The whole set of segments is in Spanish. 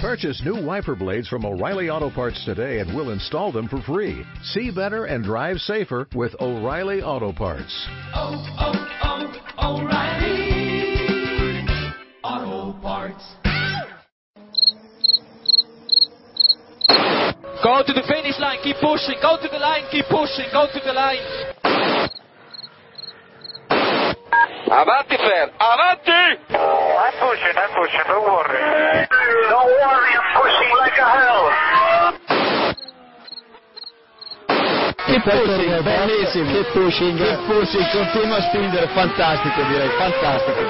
Purchase new wiper blades from O'Reilly Auto Parts today and we'll install them for free. See better and drive safer with O'Reilly Auto Parts. Oh, oh, oh, O'Reilly Auto Parts. Go to the finish line, keep pushing, go to the line, keep pushing, go to the line. Avanti, Fer! Avanti! I'm pushing, I'm pushing, don't worry. Don't worry, I'm pushing like a hell. Che pushing, bellissimo, che pushing, che pushing, continua a spingere, fantastico direi, fantastico.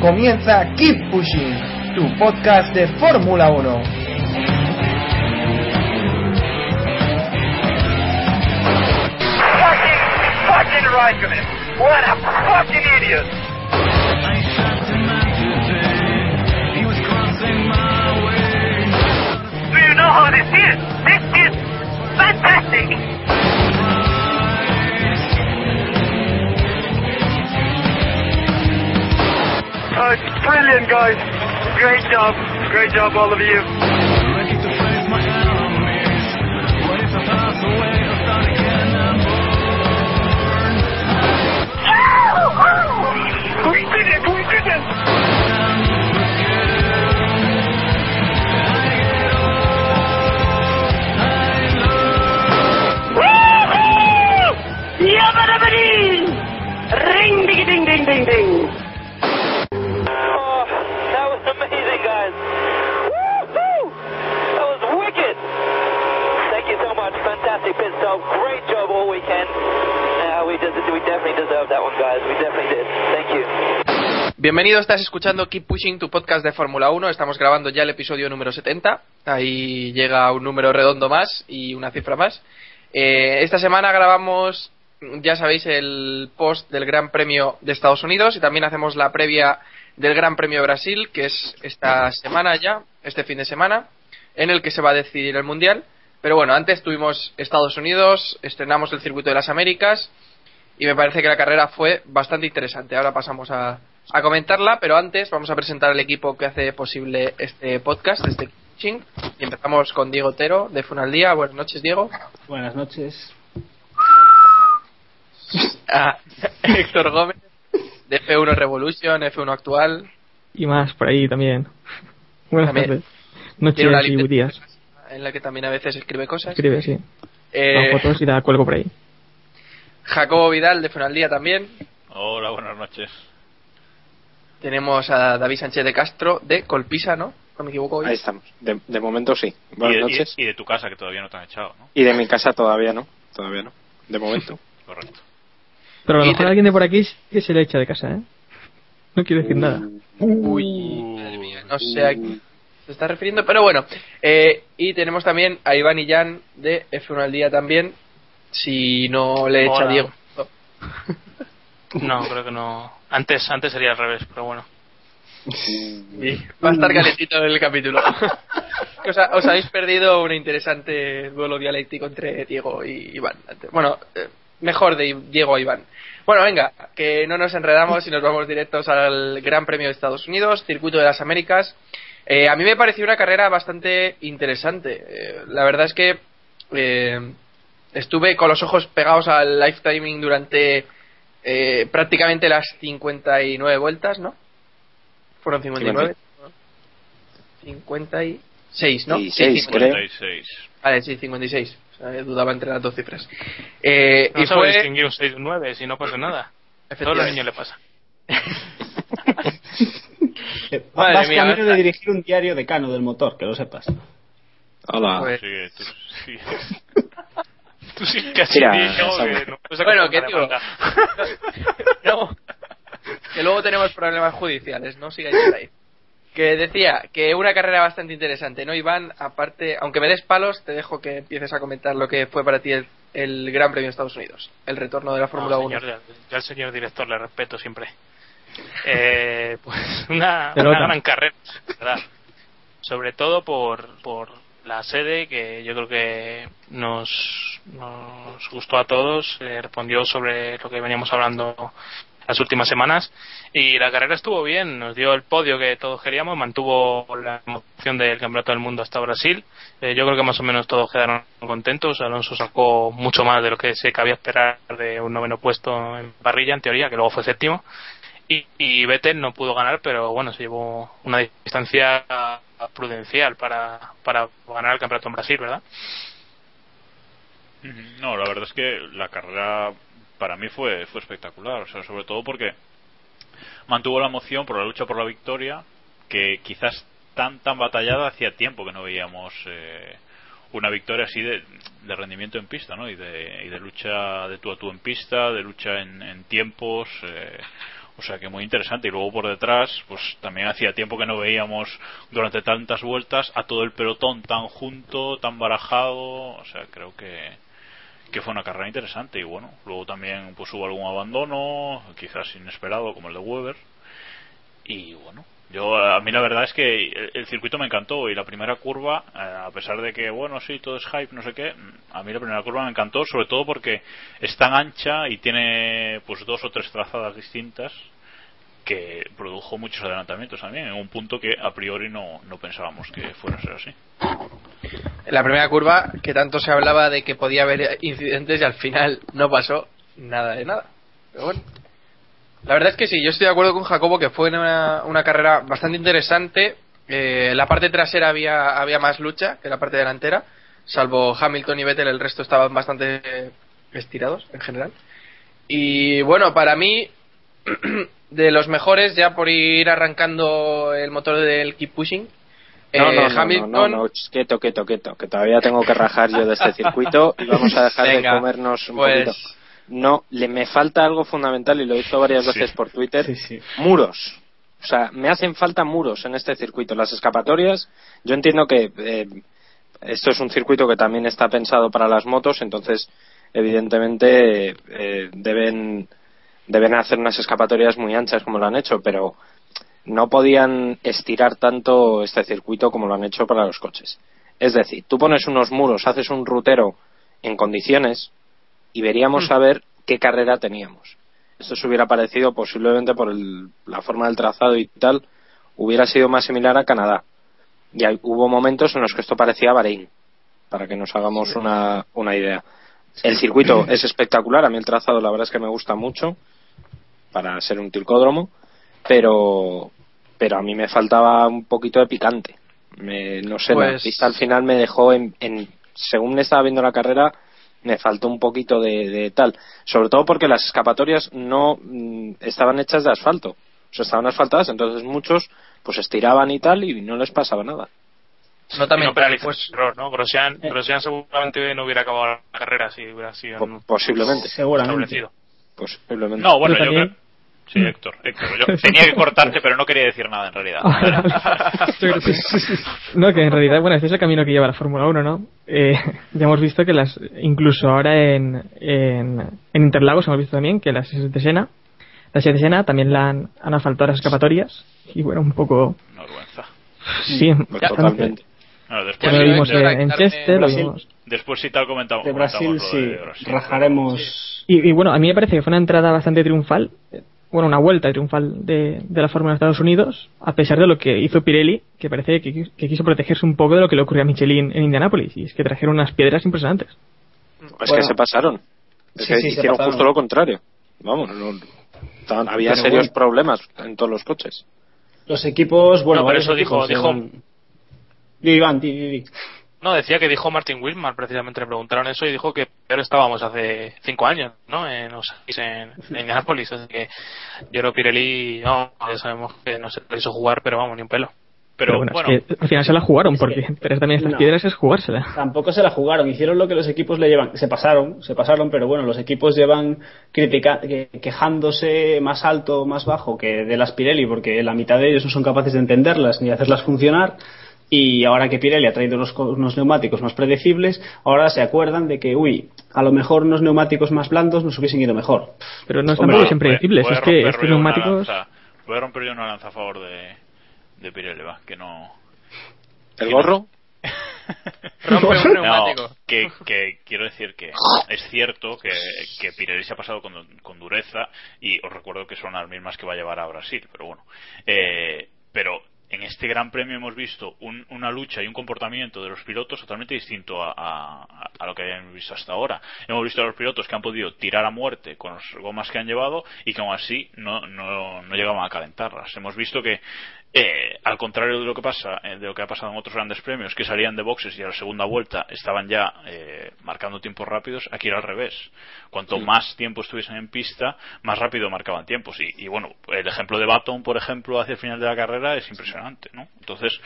Comienza Keep Pushing, tu podcast de Fórmula 1. Fucking Raikkonen. What a fucking idiot. Do you know how this is? This is fantastic. Uh, brilliant, guys. Great job. Great job, all of you. We did it! We did it! Ring ding ding ding ding ding. Oh, that was amazing, guys. Woo-hoo! That was wicked. Thank you so much. Fantastic pit stop. Great job all weekend. Bienvenido, estás escuchando Keep Pushing, tu podcast de Fórmula 1. Estamos grabando ya el episodio número 70. Ahí llega un número redondo más y una cifra más. Eh, esta semana grabamos, ya sabéis, el post del Gran Premio de Estados Unidos y también hacemos la previa del Gran Premio Brasil, que es esta semana ya, este fin de semana, en el que se va a decidir el Mundial. Pero bueno, antes tuvimos Estados Unidos, estrenamos el Circuito de las Américas y me parece que la carrera fue bastante interesante. Ahora pasamos a, a comentarla, pero antes vamos a presentar al equipo que hace posible este podcast, este coaching. Y empezamos con Diego Otero de Funaldía. Buenas noches, Diego. Buenas noches. A Héctor Gómez de F1 Revolution, F1 Actual. y más por ahí también. Buenas También. tardes. Noches una y días. en la que también a veces escribe cosas. Escribe, sí. Eh, Hago fotos y la cuelgo por ahí. Jacobo Vidal de Funaldía también. Hola, buenas noches. Tenemos a David Sánchez de Castro de Colpisa, ¿no? No me equivoco hoy. Ahí estamos. De, de momento sí. Y Buenas de, y- noches. y de tu casa, que todavía no te han echado, ¿no? Y de mi casa todavía no. Todavía no. De momento. Correcto. Pero a lo mejor te- alguien de por aquí que se le echa de casa, ¿eh? No quiero decir nada. Uy, madre mía, no sé a qué se está refiriendo, pero bueno. Eh, y tenemos también a Iván y Jan de F1 al día también, si no le echa Hola. Diego. No, creo que no. Antes, antes sería al revés, pero bueno. Va a estar calentito el capítulo. Os, ha- os habéis perdido un interesante duelo dialéctico entre Diego y Iván. Bueno, eh, mejor de Diego a Iván. Bueno, venga, que no nos enredamos y nos vamos directos al Gran Premio de Estados Unidos, Circuito de las Américas. Eh, a mí me pareció una carrera bastante interesante. Eh, la verdad es que eh, estuve con los ojos pegados al live timing durante eh, prácticamente las 59 vueltas, ¿no? Fueron 59. 56, ¿no? Sí, Sí, seis, 56. creo. 56. Vale, sí, 56. O sea, dudaba entre las dos cifras. Eh, No y fue. distinguir un 6 y un 9, si no pasa nada. A todos los niños le pasa. Madre Vas mía, camino de dirigir un diario decano del motor, que lo sepas. Hola. Pues- Sí, tú sí. tú sí que así Mira, que no puedes Bueno, manga. No, que luego tenemos problemas judiciales, no sigáis por ahí. Que decía que una carrera bastante interesante, ¿no, Iván? Aparte, aunque me des palos, te dejo que empieces a comentar lo que fue para ti el, el Gran Premio de Estados Unidos, el retorno de la Fórmula No, 1. señor, ya- ya al señor director le respeto siempre. Eh, pues una, una gran carrera, ¿verdad? Sobre todo por, por la sede, que yo creo que nos, nos gustó a todos, eh, respondió sobre lo que veníamos hablando las últimas semanas y la carrera estuvo bien, nos dio el podio que todos queríamos, mantuvo la emoción del Campeonato del Mundo hasta Brasil. Eh, yo creo que más o menos todos quedaron contentos. Alonso sacó mucho más de lo que se cabía esperar de un noveno puesto en parrilla, en teoría, que luego fue séptimo. Y, y Vettel no pudo ganar, pero bueno, se llevó una distancia prudencial para, para ganar el campeonato en Brasil, ¿verdad? No, la verdad es que la carrera para mí fue, fue espectacular, o sea, sobre todo porque mantuvo la emoción por la lucha por la victoria, que quizás tan tan batallada hacía tiempo que no veíamos eh, una victoria así de, de, rendimiento en pista, ¿no? Y de, y de lucha de tú a tú en pista, de lucha en, tiempos, eh, o sea que muy interesante. Y luego por detrás, pues también hacía tiempo que no veíamos durante tantas vueltas a todo el pelotón tan junto, tan barajado. O sea, creo que, que fue una carrera interesante. Y bueno, luego también pues hubo algún abandono, quizás inesperado, como el de Weber. Y bueno, yo a mí la verdad es que el circuito me encantó y la primera curva, a pesar de que bueno sí todo es hype no sé qué, a mí la primera curva me encantó sobre todo porque es tan ancha y tiene pues dos o tres trazadas distintas que produjo muchos adelantamientos también en un punto que a priori no, no pensábamos que fuera a ser así. La primera curva que tanto se hablaba de que podía haber incidentes y al final no pasó nada de nada. Pero bueno. La verdad es que sí, yo estoy de acuerdo con Jacobo que fue una, una carrera bastante interesante. Eh, la parte trasera había, había más lucha que la parte delantera, salvo Hamilton y Vettel, el resto estaban bastante estirados en general. Y bueno, para mí, de los mejores, ya por ir arrancando el motor del Keep Pushing, no, eh, no, no, Hamilton. no, no, no, quieto, quieto, quieto, que todavía tengo que rajar yo de este circuito y vamos a dejar Venga, de comernos un pues, poquito. No, le me falta algo fundamental y lo he visto varias veces por Twitter. Muros. O sea, me hacen falta muros en este circuito. Las escapatorias, yo entiendo que eh, esto es un circuito que también está pensado para las motos, entonces evidentemente eh, deben deben hacer unas escapatorias muy anchas como lo han hecho, pero no podían estirar tanto este circuito como lo han hecho para los coches. Es decir, tú pones unos muros, haces un rutero en condiciones y veríamos a ver qué carrera teníamos. Esto se hubiera parecido posiblemente por el- la forma del trazado y tal, hubiera sido más similar a Canadá. Y hay- hubo momentos en los que esto parecía Bahrein, para que nos hagamos una, una idea. El circuito es espectacular, a mí el trazado la verdad es que me gusta mucho, para ser un tilcódromo, pero, pero a mí me faltaba un poquito de picante. Me- no sé, la Pues- pista al final me dejó en, en- según estaba viendo la carrera, me faltó un poquito de, de tal. Sobre todo porque las escapatorias no mm, estaban hechas de asfalto. O sea, estaban asfaltadas, entonces muchos pues estiraban y tal y no les pasaba nada. No también, no penaliza pues- error, ¿no? Grosjean, Grosjean seguramente no hubiera acabado la carrera si hubiera sido Po- posiblemente. establecido. Posiblemente. No, bueno, yo creo- Sí, Héctor, Héctor. Yo tenía que cortarte, pero no quería decir nada en realidad. Que- no, que en realidad, bueno, ese es el camino que lleva la Fórmula 1, ¿no? Eh, ya hemos visto que las, incluso ahora en, en, en Interlagos hemos visto también que las de Sena, las de Sena también la han, han asfaltado las escapatorias y bueno, un poco... Una vergüenza. Sí, bastante. totalmente. Bueno, Ya después, lo vimos de- en, en Chester, lo vimos... después sí tal comentamos. De Brasil comentamos sí, de Brasil. rajaremos. Y, y bueno, a mí me parece que fue una entrada bastante triunfal, bueno, una vuelta triunfal de, de la Fórmula de Estados Unidos, a pesar de lo que hizo Pirelli, que parece que, qui- que quiso protegerse un poco de lo que le ocurrió a Michelin en Indianápolis, y es que trajeron unas piedras impresionantes. Es Bueno. que se pasaron. Es Sí, que sí, hicieron justo lo contrario. Vamos, no- había Pero serios bueno. problemas en todos los coches. Los equipos, bueno, No, pero varios eso dijo- dijo- eran- Di, Iván, di, di, di. No, decía que dijo Martin Wilmar, precisamente le preguntaron eso y dijo que peor estábamos hace cinco años, ¿no? En, en, en Indianapolis. Así que yo creo Pirelli, no, ya sabemos que no se lo hizo jugar, pero vamos, ni un pelo. Pero, bueno, bueno, es que al final se la jugaron, porque pero también estas no. piedras es jugársela. Tampoco se la jugaron, hicieron lo que los equipos le llevan, se pasaron, se pasaron, pero bueno, los equipos llevan critica, que- quejándose más alto, más bajo que de las Pirelli, porque la mitad de ellos no son capaces de entenderlas ni de hacerlas funcionar. Y ahora que Pirelli ha traído unos, co- unos neumáticos más predecibles, ahora se acuerdan de que, uy, a lo mejor unos neumáticos más blandos nos hubiesen ido mejor. Pero no están siempre impredecibles, es que estos neumáticos... lanza- voy a romper yo una lanza a favor de, de Pirelli, va, que no... ¿El que gorro? No, Rompe un No, que, que quiero decir que es cierto que, que Pirelli se ha pasado con, con dureza y os recuerdo que son las mismas que va a llevar a Brasil, pero bueno. Eh, pero en este Gran Premio hemos visto un- una lucha y un comportamiento de los pilotos totalmente distinto a, lo que habíamos visto hasta ahora. Hemos visto a los pilotos que han podido tirar a muerte con las gomas que han llevado y que aún así no, no llegaban a calentarlas. Hemos visto que eh, al contrario de lo que pasa, eh, de lo que ha pasado en otros grandes premios, que salían de boxes y a la segunda vuelta estaban ya eh, marcando tiempos rápidos, aquí era al revés. Cuanto más tiempo estuviesen en pista, más rápido marcaban tiempos. Y, y bueno, el ejemplo de Baton, por ejemplo, hacia el final de la carrera es impresionante, ¿no? Entonces,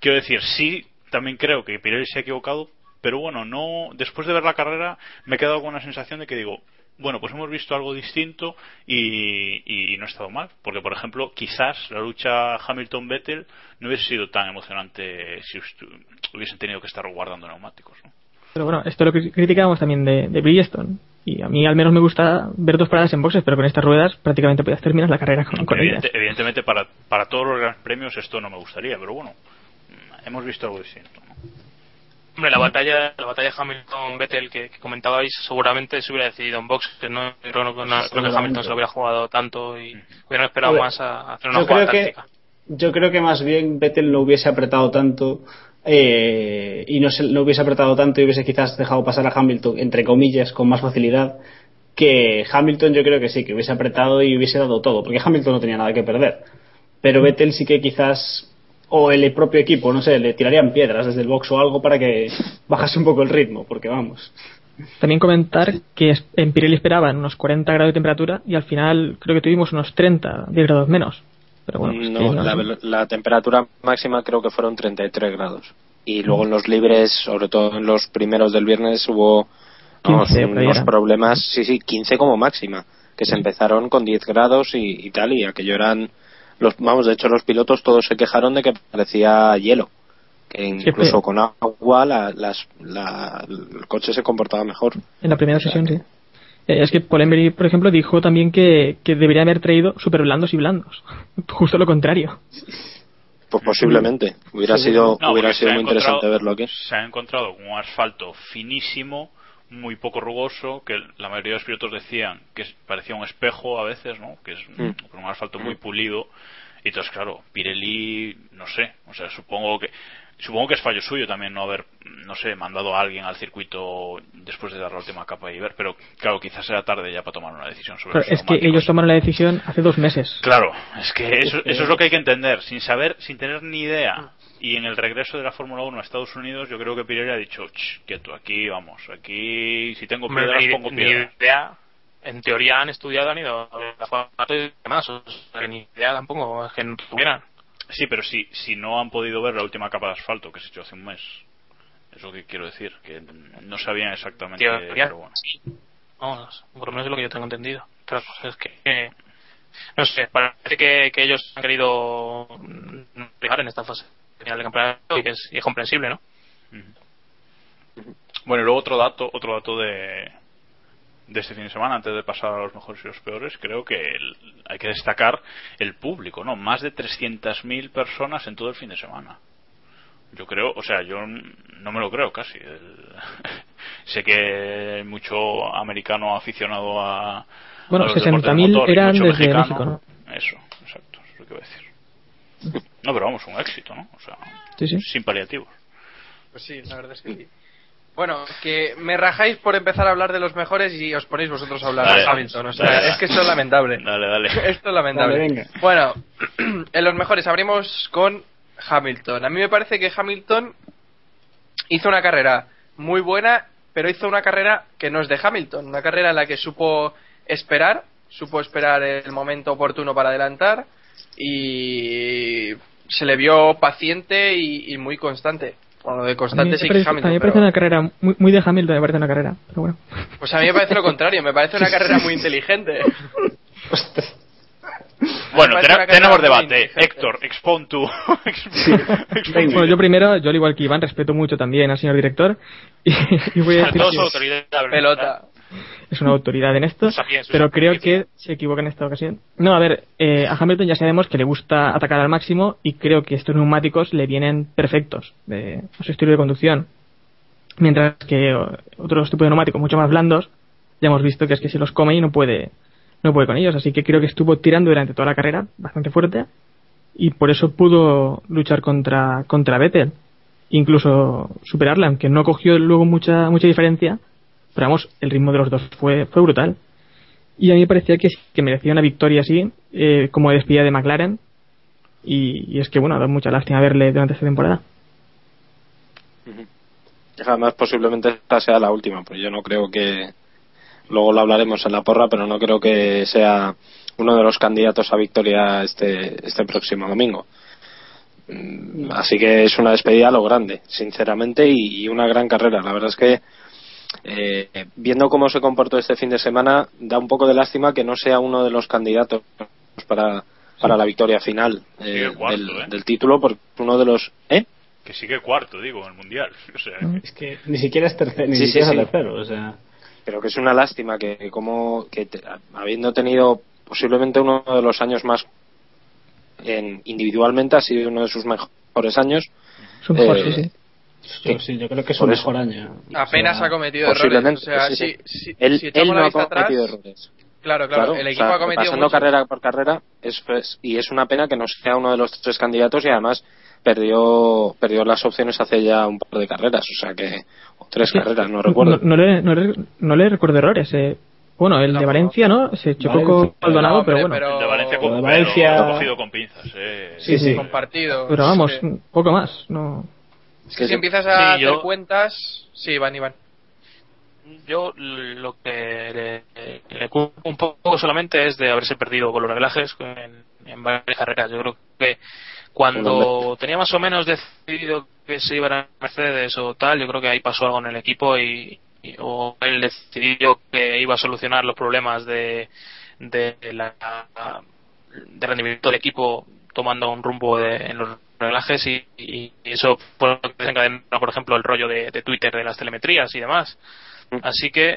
quiero decir, sí, también creo que Pirelli se ha equivocado, pero bueno, no, después de ver la carrera me he quedado con una sensación de que digo, bueno, pues hemos visto algo distinto y, y no ha estado mal. Porque, por ejemplo, quizás la lucha Hamilton-Vettel no hubiese sido tan emocionante si hubiesen tenido que estar guardando neumáticos. ¿no? Pero bueno, esto es lo que criticábamos también de, de Bridgestone. Y a mí al menos me gusta ver dos paradas en boxes, pero con estas ruedas prácticamente podías terminar la carrera con, con ellas. Evidente- evidentemente, para, para todos los grandes premios esto no me gustaría, pero bueno, hemos visto algo distinto. ¿No? Hombre, la batalla, la batalla Hamilton-Vettel que, que comentabais seguramente se hubiera decidido en box. Que no, creo, no- no- creo que. Hamilton se lo hubiera jugado tanto y hubieran esperado más a, a hacer una jugada táctica. yo creo que más bien Vettel no hubiese apretado tanto eh, y no, se, no hubiese apretado tanto y hubiese quizás dejado pasar a Hamilton entre comillas con más facilidad que Hamilton yo creo que sí que hubiese apretado y hubiese dado todo porque Hamilton no tenía nada que perder pero Vettel sí que quizás o el propio equipo no sé le tirarían piedras desde el box o algo para que bajase un poco el ritmo porque vamos También comentar que en Pirelli esperaban unos 40 grados de temperatura y al final creo que tuvimos unos 30, 10 grados menos. Pero bueno, pues No, que no- la, temperatura máxima creo que fueron 33 grados. Y luego en los libres, sobre todo en los primeros del viernes, hubo vamos, 15 por ahí unos problemas, sí, sí, 15 como máxima, que se empezaron con 10 grados y, y tal, y aquello eran, los, vamos, de hecho los pilotos todos se quejaron de que parecía hielo, que incluso pero- con agua la, las, la- el coche se comportaba mejor. En la primera sesión, sí. Eh, Es que Paul Emery, por ejemplo, dijo también que, que debería haber traído super blandos y blandos. Justo lo contrario. Pues posiblemente, hubiera sido, No, hubiera sido muy interesante verlo aquí. Se ha encontrado con un asfalto finísimo, muy poco rugoso, que la mayoría de los pilotos decían que parecía un espejo a veces, ¿no? Que es Mm. un asfalto muy pulido. Y entonces, claro, Pirelli, no sé, o sea, supongo que supongo que es fallo suyo también no haber, no sé, mandado a alguien al circuito después de dar la última capa y ver, pero claro, quizás era tarde ya para tomar una decisión sobre Pero es que ellos tomaron la decisión hace dos meses. Claro, es que eso, eso es lo que hay que entender. Sin saber, sin tener ni idea. Y en el regreso de la Fórmula 1 a Estados Unidos, yo creo que Pirelli ha dicho, "Ch, quieto, aquí vamos, aquí si tengo piedras, ni- pongo ni piedras. idea. En teoría han estudiado, han ido a la foto y demás. O sea, ni idea tampoco es que no tuvieran. Sí, pero si, si no han podido ver la última capa de asfalto que se echó hace un mes. Es lo que quiero decir, que no sabían exactamente. Teoría, pero bueno. sí. Vamos, por lo menos es lo que yo tengo entendido. Otra cosa es que, eh, no sé, parece que, que ellos han querido fijar en esta fase final del campeonato y que es, y es comprensible, ¿no? Bueno, y luego otro dato, otro dato de, de este fin de semana, antes de pasar a los mejores y los peores, creo que el- hay que destacar el público, ¿no? Más de 300.000 personas en todo el fin de semana. Yo creo, o sea, yo no me lo creo casi. El- sé que hay mucho americano aficionado a. Bueno, a los 60.000 deportes motor y eran mucho desde mexicano. México, ¿no? Eso, exacto, es lo que iba a decir. No, pero vamos, un éxito, ¿no? O sea, Sí, sí. sin paliativos. Pues sí, la verdad es que sí. Bueno, que me rajáis por empezar a hablar de los mejores y os ponéis vosotros a hablar Dale. de Hamilton. O sea, Dale. es que esto es lamentable. Dale, dale. Esto es lamentable. Dale, venga. Bueno, en los mejores abrimos con Hamilton. A mí me parece que Hamilton hizo una carrera muy buena, pero hizo una carrera que no es de Hamilton. Una carrera en la que supo esperar, supo esperar el momento oportuno para adelantar y se le vio paciente y, y muy constante. Bueno, de A mí constante me sí que parece, Hamilton. a mí me pero- parece una carrera muy, muy de Hamilton, me parece una carrera. Pero bueno. Pues a mí me parece lo contrario, me parece una carrera muy inteligente. Bueno, tenemos debate. Héctor, expon tú. Bueno, yo primero, yo al igual que Iván, respeto mucho también al señor director. Y, y voy a decir Sobre todo su que- autoridad. Pelota. Es una autoridad en esto, pero creo que- se equivoca en esta ocasión. No, a ver, eh, a Hamilton ya sabemos que le gusta atacar al máximo y creo que estos neumáticos le vienen perfectos de, a su estilo de conducción. Mientras que otros tipos de neumáticos mucho más blandos, ya hemos visto que es que se los come y no puede, no puede con ellos. Así que creo que estuvo tirando durante toda la carrera bastante fuerte y por eso pudo luchar contra, contra Vettel. Incluso superarle, aunque no cogió luego mucha, mucha diferencia. Pero vamos, el ritmo de los dos fue, fue brutal. Y a mí me parecía que, que merecía una victoria así, eh, como despedida de McLaren. Y, es que, bueno, da mucha lástima verle durante esta temporada. Además, posiblemente esta sea la última, pues yo no creo que. Luego lo hablaremos en la porra, pero no creo que sea uno de los candidatos a victoria este, este próximo domingo. Mm, Así que es una despedida a lo grande, sinceramente, y una gran carrera. La verdad es que, eh, viendo cómo se comportó este fin de semana, da un poco de lástima que no sea uno de los candidatos para, para la victoria final eh, Sigue cuarto, del, ¿eh? del título, porque uno de los. ¿Eh? Que sigue cuarto, digo, en el mundial. O sea, Es que ni siquiera es tercero, ni Sí, sí, siquiera es sí. tercero, o sea. pero que es una lástima que, que como que te- habiendo tenido posiblemente uno de los años más en, individualmente ha sido uno de sus mejores años Su mejor, Eh, sí, sí. Yo, sí, yo creo que es eso. mejor año. Apenas O sea, ha cometido errores. O posiblemente sea, sí, si, sí. si- él, si él no ha vista atrás, cometido errores claro, claro, el o equipo sea, ha cometido pasando muchos. carrera por carrera es, es- y es una pena que no sea uno de los tres candidatos y además perdió perdió las opciones hace ya un par de carreras o sea que o tres Sí. carreras no recuerdo No, no le, no, le, no le recuerdo errores. Eh. Bueno, el de Valencia, ¿no? Se chocó con. Maldonado, No, hombre, pero bueno. pero- el de Valencia, Lo de con, Valencia- pero cogido con pinzas. Eh. Sí, sí. compartido. Pero vamos, Sí. poco más. No. Es que si empiezas a Sí, hacer cuentas, sí, Iván, Iván. Yo lo que le, le culpo un poco solamente es de haberse perdido con los reglajes en, en varias carreras. Yo creo que cuando tenía más o menos decidido que se iba a Mercedes o tal, yo creo que ahí pasó algo en el equipo y, y- o él decidió que iba a solucionar los problemas de, de la de rendimiento del equipo tomando un rumbo de- en los reglajes y, y eso fue lo que desencadenó por ejemplo el rollo de, de Twitter de las telemetrías y demás así que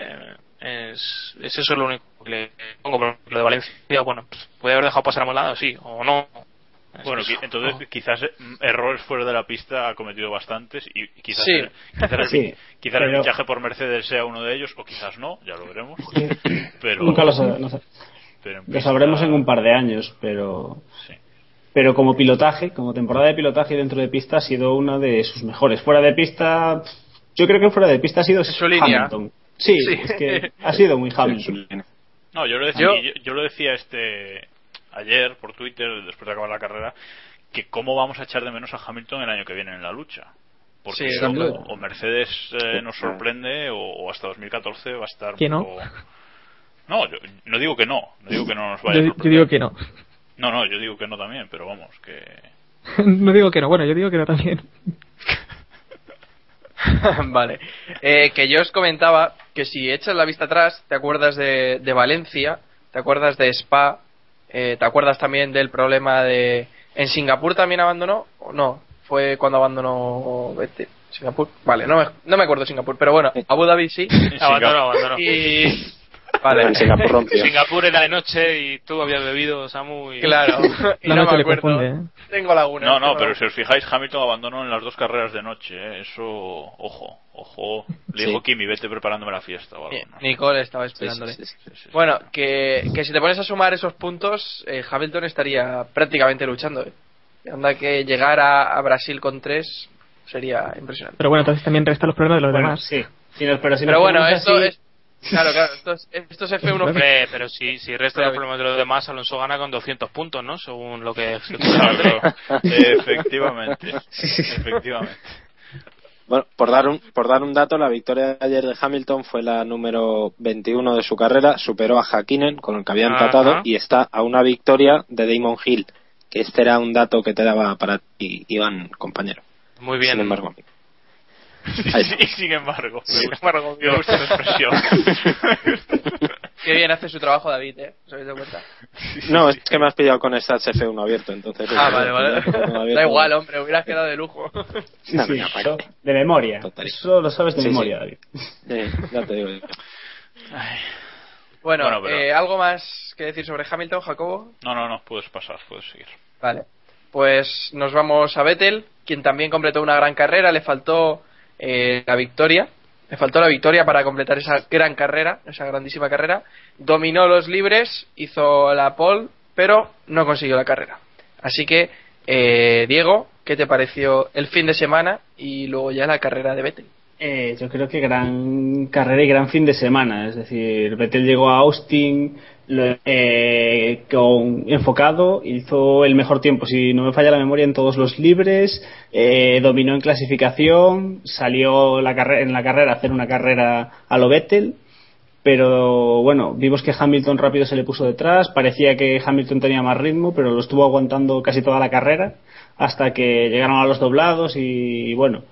eh, es, es eso lo único que le pongo Pero lo de Valencia bueno pues, puede haber dejado pasar a un lado sí o no Es Bueno, eso. entonces quizás eh, errores fuera de la pista ha cometido bastantes y quizás, Sí. el, quizás, el, Sí, quizás el pero- fichaje por Mercedes sea uno de ellos o quizás no, ya lo veremos. Pero, Nunca lo, sab- no sé. pero en Lo sabremos en un par de años, pero. Pero como pilotaje, como temporada de pilotaje dentro de pista, ha sido una de sus mejores. Fuera de pista, yo creo que fuera de pista ha sido su línea. Hamilton. Sí, Sí. es que ha sido muy Hamilton. No, yo lo decía, Yo- yo, yo lo decía este ayer por Twitter después de acabar la carrera que cómo vamos a echar de menos a Hamilton el año que viene en la lucha. Porque Sí, o, Mercedes eh, nos sorprende o, o hasta 2014 va a estar Que no. poco- No, yo no digo que no, no digo que no nos vaya Yo, a yo sorprender. digo que no. No, no, yo digo que no también, pero vamos, que no digo que no, bueno, yo digo que no también. vale. Eh, que yo os comentaba que si echas la vista atrás, te acuerdas de, de Valencia, te acuerdas de Spa, eh, te acuerdas también del problema de. ¿En Singapur también abandonó? ¿O no? Fue cuando abandonó Vettel. Singapur. Vale, no me, no me acuerdo Singapur, pero bueno, Abu Dhabi sí. abandonó abandonó Y. Vale. En Singapur rompió. Singapur era de noche y tú habías bebido Samu y Claro. y no noche me acuerdo. confunde, ¿eh? Tengo laguna. No, no, pero si os fijáis, Hamilton abandonó en las dos carreras de noche. ¿eh? Eso, ojo, ojo. Le Sí. dijo Kimi, vete preparándome la fiesta o algo. ¿no? Nicole estaba esperándole. sí, sí, sí. Sí, sí. Bueno, que, que si te pones a sumar esos puntos, eh, Hamilton estaría prácticamente luchando. ¿eh? Anda que llegar a, a Brasil con tres sería impresionante. Pero bueno, entonces también resta los problemas de los Bueno, demás. sí. Si nos- pero si Pero bueno, esto así- es. Claro, claro, esto es, esto es F1. Hombre, pero si, si resta los problemas de los demás, Alonso gana con 200 puntos, ¿no? Según lo que se Claro, efectivamente. Efectivamente. Bueno, por dar un por dar un dato, la victoria de ayer de Hamilton fue la número 21 de su carrera, superó a Hakkinen con el que había Ajá. empatado y está a una victoria de Damon Hill, que este era un dato que te daba para ti, Iván, compañero. Muy bien. Sin embargo, Está. Y sin embargo, Sin embargo, me gusta esa expresión. Qué bien hace su trabajo David, ¿eh? ¿Os habéis dado cuenta? no, es que me has pillado con Stats F1 abierto, entonces. Ah, vale, vale. F1 abierto. Da igual, hombre, hubieras quedado de lujo. Sí, Venga, sí, de memoria. Total. Eso lo sabes de Sí, memoria, sí. David. Sí, ya te digo yo. Bueno, Bueno, pero- eh, ¿algo más que decir sobre Hamilton, Jacobo? No, no, no, puedes pasar, puedes seguir. Vale. Pues nos vamos a Vettel, quien también completó una gran carrera. Le faltó eh, la victoria. Le faltó la victoria para completar esa gran carrera, esa grandísima carrera. Dominó los libres, hizo la pole, pero no consiguió la carrera. Así que, eh, Diego, ¿qué te pareció el fin de semana y luego ya la carrera de Vettel? Eh, yo creo que gran carrera y gran fin de semana. Es decir, Vettel llegó a Austin eh, con enfocado, hizo el mejor tiempo, si no me falla la memoria, en todos los libres, eh, dominó en clasificación, salió la en la carrera a hacer una carrera a lo Vettel. Pero bueno, vimos que Hamilton rápido se le puso detrás, parecía que Hamilton tenía más ritmo, pero lo estuvo aguantando casi toda la carrera hasta que llegaron a los doblados y, bueno,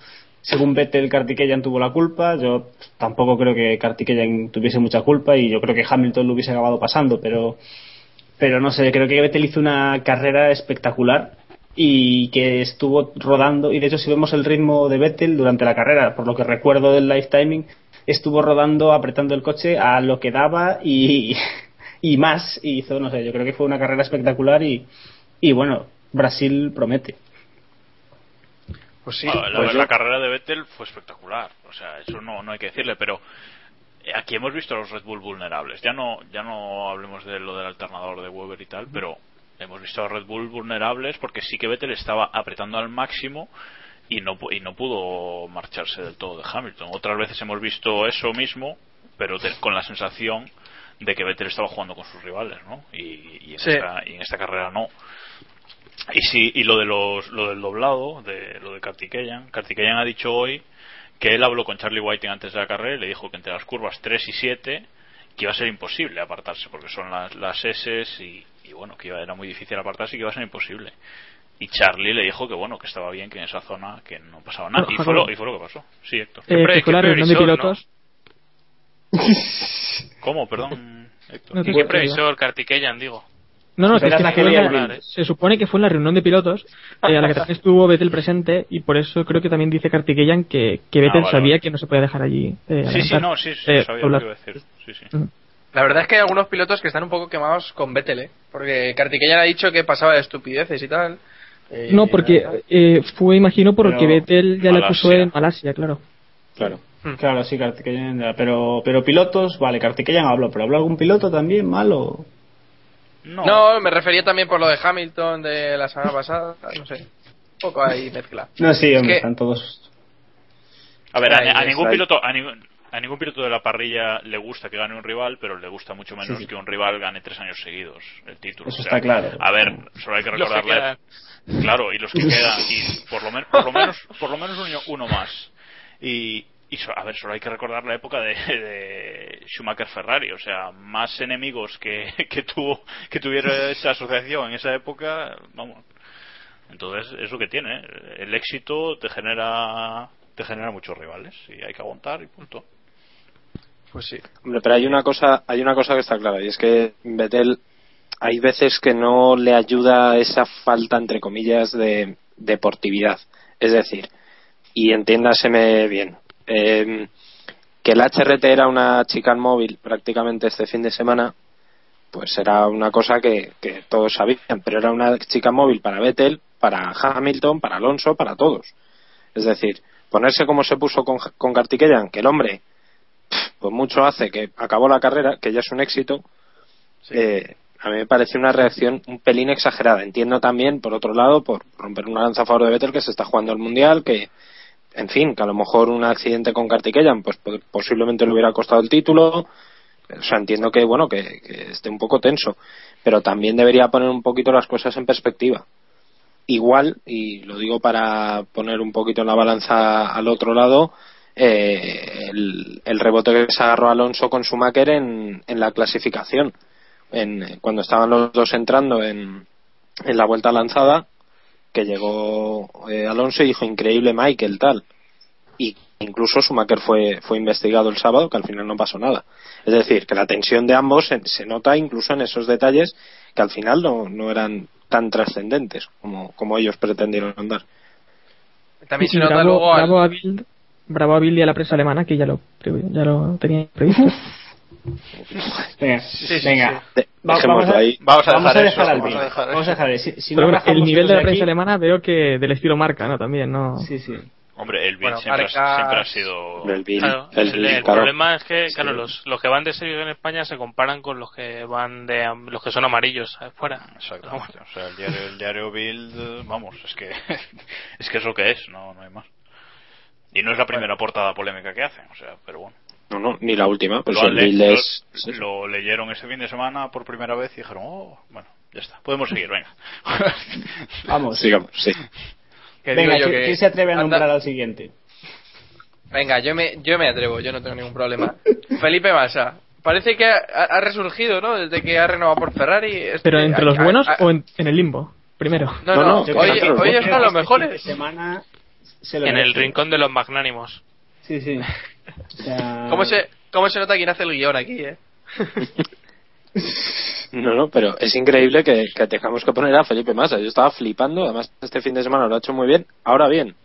según Vettel, Kartikeyan tuvo la culpa. Yo tampoco creo que Kartikeyan tuviese mucha culpa y yo creo que Hamilton lo hubiese acabado pasando, pero, pero no sé, creo que Vettel hizo una carrera espectacular y que estuvo rodando. Y de hecho, si vemos el ritmo de Vettel durante la carrera, por lo que recuerdo del live timing, estuvo rodando, apretando el coche a lo que daba y, y más. Y hizo, no sé, yo creo que fue una carrera espectacular y, y bueno, Brasil promete. Pues sí, Ah, la, pues la carrera de Vettel fue espectacular, o sea, eso no, no hay que decirle, pero eh, aquí hemos visto a los Red Bull vulnerables. Ya no, ya no hablemos de lo del alternador de Weber y tal, pero hemos visto a Red Bull vulnerables porque sí que Vettel estaba apretando al máximo y no, y no pudo marcharse del todo de Hamilton. Otras veces hemos visto eso mismo, pero de- con la sensación de que Vettel estaba jugando con sus rivales, ¿no? Y, y en, Sí. esta, y en esta carrera no. Y sí, y lo de los, lo del doblado, de lo de Kartikeyan, Kartikeyan ha dicho hoy que él habló con Charlie Whiting antes de la carrera y le dijo que entre las curvas 3 y 7 que iba a ser imposible apartarse porque son las, las S y, y bueno, que iba, era muy difícil apartarse y que iba a ser imposible. Y Charlie le dijo que bueno, que estaba bien, que en esa zona que no pasaba nada. Y, fue lo, y fue lo que pasó. Sí, Héctor. Eh, de pilotos. ¿Cómo? Perdón, Héctor. No te ¿Y qué previsor Kartikeyan, digo? No, no, es que la que la- vídeo. se supone que fue en la reunión de pilotos eh, a la que también estuvo Vettel presente y por eso creo que también dice Kartikeyan que, que Vettel Ah, vale, sabía que no se podía dejar allí. eh, Sí, sí, no, sí, sí, Eh, sabía lo que iba a decir. Sí, sí. La verdad es que hay algunos pilotos que están un poco quemados con Vettel, ¿eh? Porque Kartikeyan ha dicho que pasaba de estupideces y tal. Eh, No, porque eh, fue, imagino, porque Pero- Vettel ya le acusó Malasia. en Malasia, claro. Claro. Claro, sí, Kartikeyan, ya, pero, pero pilotos, vale, Kartikeyan habló, pero ¿habló algún piloto también malo? No. me refería también por lo de Hamilton de la semana pasada, no sé. Un poco ahí mezcla. No, sí, Es hombre, que- están todos. A ver, a, es, ningún piloto, a ningún, a ningún piloto de la parrilla le gusta que gane un rival, pero le gusta mucho menos Sí, sí. que un rival gane tres años seguidos el título. Eso O sea, está claro. A ver, solo hay que recordarle. Claro, y los que quedan, y por lo, men- por lo menos, por lo menos uno, uno más. Y, y so- a ver, solo hay que recordar la época de, de Schumacher-Ferrari, o sea, más enemigos que, que tuvo, que tuviera esa asociación en esa época, vamos. Entonces, es lo que tiene. ¿eh? El éxito te genera, te genera muchos rivales y hay que aguantar y punto. Pues sí. Hombre, pero hay una cosa, hay una cosa que está clara y es que Vettel hay veces que no le ayuda esa falta entre comillas de deportividad. Es decir, y entiéndaseme bien, eh, que el HRT era una chicane móvil prácticamente este fin de semana, pues era una cosa que, que todos sabían, pero era una chica móvil para Vettel, para Hamilton, para Alonso, para todos. Es decir, ponerse como se puso con, con Kartikeyan, que el hombre pues mucho hace que acabó la carrera, que ya es un éxito, eh, a mí me parece una reacción un pelín exagerada. Entiendo también, por otro lado, por romper una lanza a favor de Vettel, que se está jugando el Mundial, que, en fin, que a lo mejor un accidente con Kartikeyan, pues po- posiblemente le hubiera costado el título. O sea, entiendo que, bueno, que, que esté un poco tenso, pero también debería poner un poquito las cosas en perspectiva. Igual, y lo digo para poner un poquito la balanza al otro lado, eh, el, el rebote que se agarró Alonso con Schumacher en, en la clasificación. En, cuando estaban los dos entrando en, en la vuelta lanzada, que llegó eh, Alonso y dijo increíble Michael tal. Y incluso Schumacher fue, fue investigado el sábado, que al final no pasó nada. Es decir, que la tensión de ambos se, se nota incluso en esos detalles que al final no, no eran tan trascendentes como, como ellos pretendieron andar. También se nota bravo, luego al- bravo a Bild, bravo a Bild y a la prensa alemana que ya lo, ya lo tenía previsto. Venga, Sí, sí, Va- vamos a, ahí. Vamos a vamos dejar eso, vamos a dejar Vamos a eso. dejar. Si, si Pero no bueno, el nivel de la prensa aquí- alemana veo que del estilo marca, ¿no? También, ¿no? Sí, sí. Hombre, el Bill Bueno, siempre, marcas- ha, siempre ha sido. El Bill, Claro, el el, Bill, el claro. problema es que, Sí. claro, los, los que van de serio en España se comparan con los que van de los que son amarillos afuera. Exactamente. O sea, el diario, el diario Bild, vamos, es que es que es lo que es, no, no hay más. Y no es la primera portada polémica que hacen, o sea, pero bueno. No, no, ni la última. Pues lo, le- es. lo- lo leyeron ese fin de semana por primera vez y dijeron, oh, bueno, ya está, podemos seguir, venga. Vamos. Sigamos, sí. Que digo Venga, yo ¿quién, que quién se atreve a anda- nombrar al siguiente? Venga, yo me, yo me atrevo, yo no tengo ningún problema. Felipe Massa. Parece que ha, ha resurgido, ¿no? Desde que ha renovado por Ferrari. Este, ¿Pero entre los buenos o en, en el limbo? Primero. No, No, no, no, Yo hoy, están los este mejores. semana se lo En el rincón de los magnánimos. Sí, sí. O sea, ¿Cómo se, ¿Cómo se nota quién hace el guion aquí, eh? No, no, pero es increíble que, que tengamos que poner a Felipe Massa. Yo estaba flipando, además este fin de semana lo ha hecho muy bien. Ahora bien,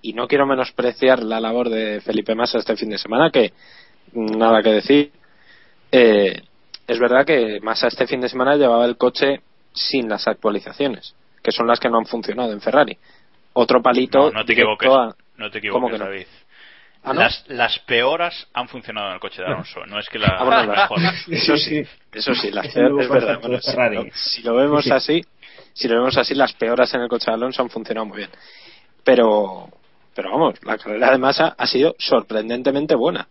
y no quiero menospreciar la labor de Felipe Massa este fin de semana, que nada que decir. Eh, es verdad que Massa este fin de semana llevaba el coche sin las actualizaciones, que son las que no han funcionado en Ferrari. Otro palito. No, no te equivoques, a- no te ¿Cómo equivoques, que no? ¿Ah, no? Las, las peoras han funcionado en el coche de Alonso, no es que las Ah, bueno, las- mejores. Eso sí, eso sí, las peores, es verdad. Bueno, si, lo, si lo vemos Sí, sí. así, si lo vemos así, las peoras en el coche de Alonso han funcionado muy bien. Pero, pero vamos, la carrera de masa ha sido sorprendentemente buena.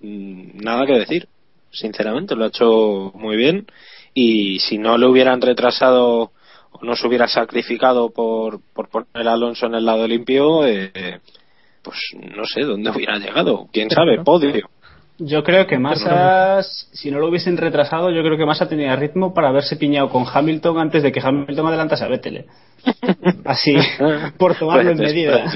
Mm, Nada que decir, sinceramente, lo ha hecho muy bien. Y si no le hubieran retrasado o no se hubiera sacrificado por, por poner a Alonso en el lado limpio, eh, pues no sé dónde hubiera llegado. Quién sabe, podio. Yo creo que Massa, si no lo hubiesen retrasado, yo creo que Massa tenía ritmo para haberse piñado con Hamilton antes de que Hamilton adelantase a Vettel. ¿eh? Así, por tomarlo en medida.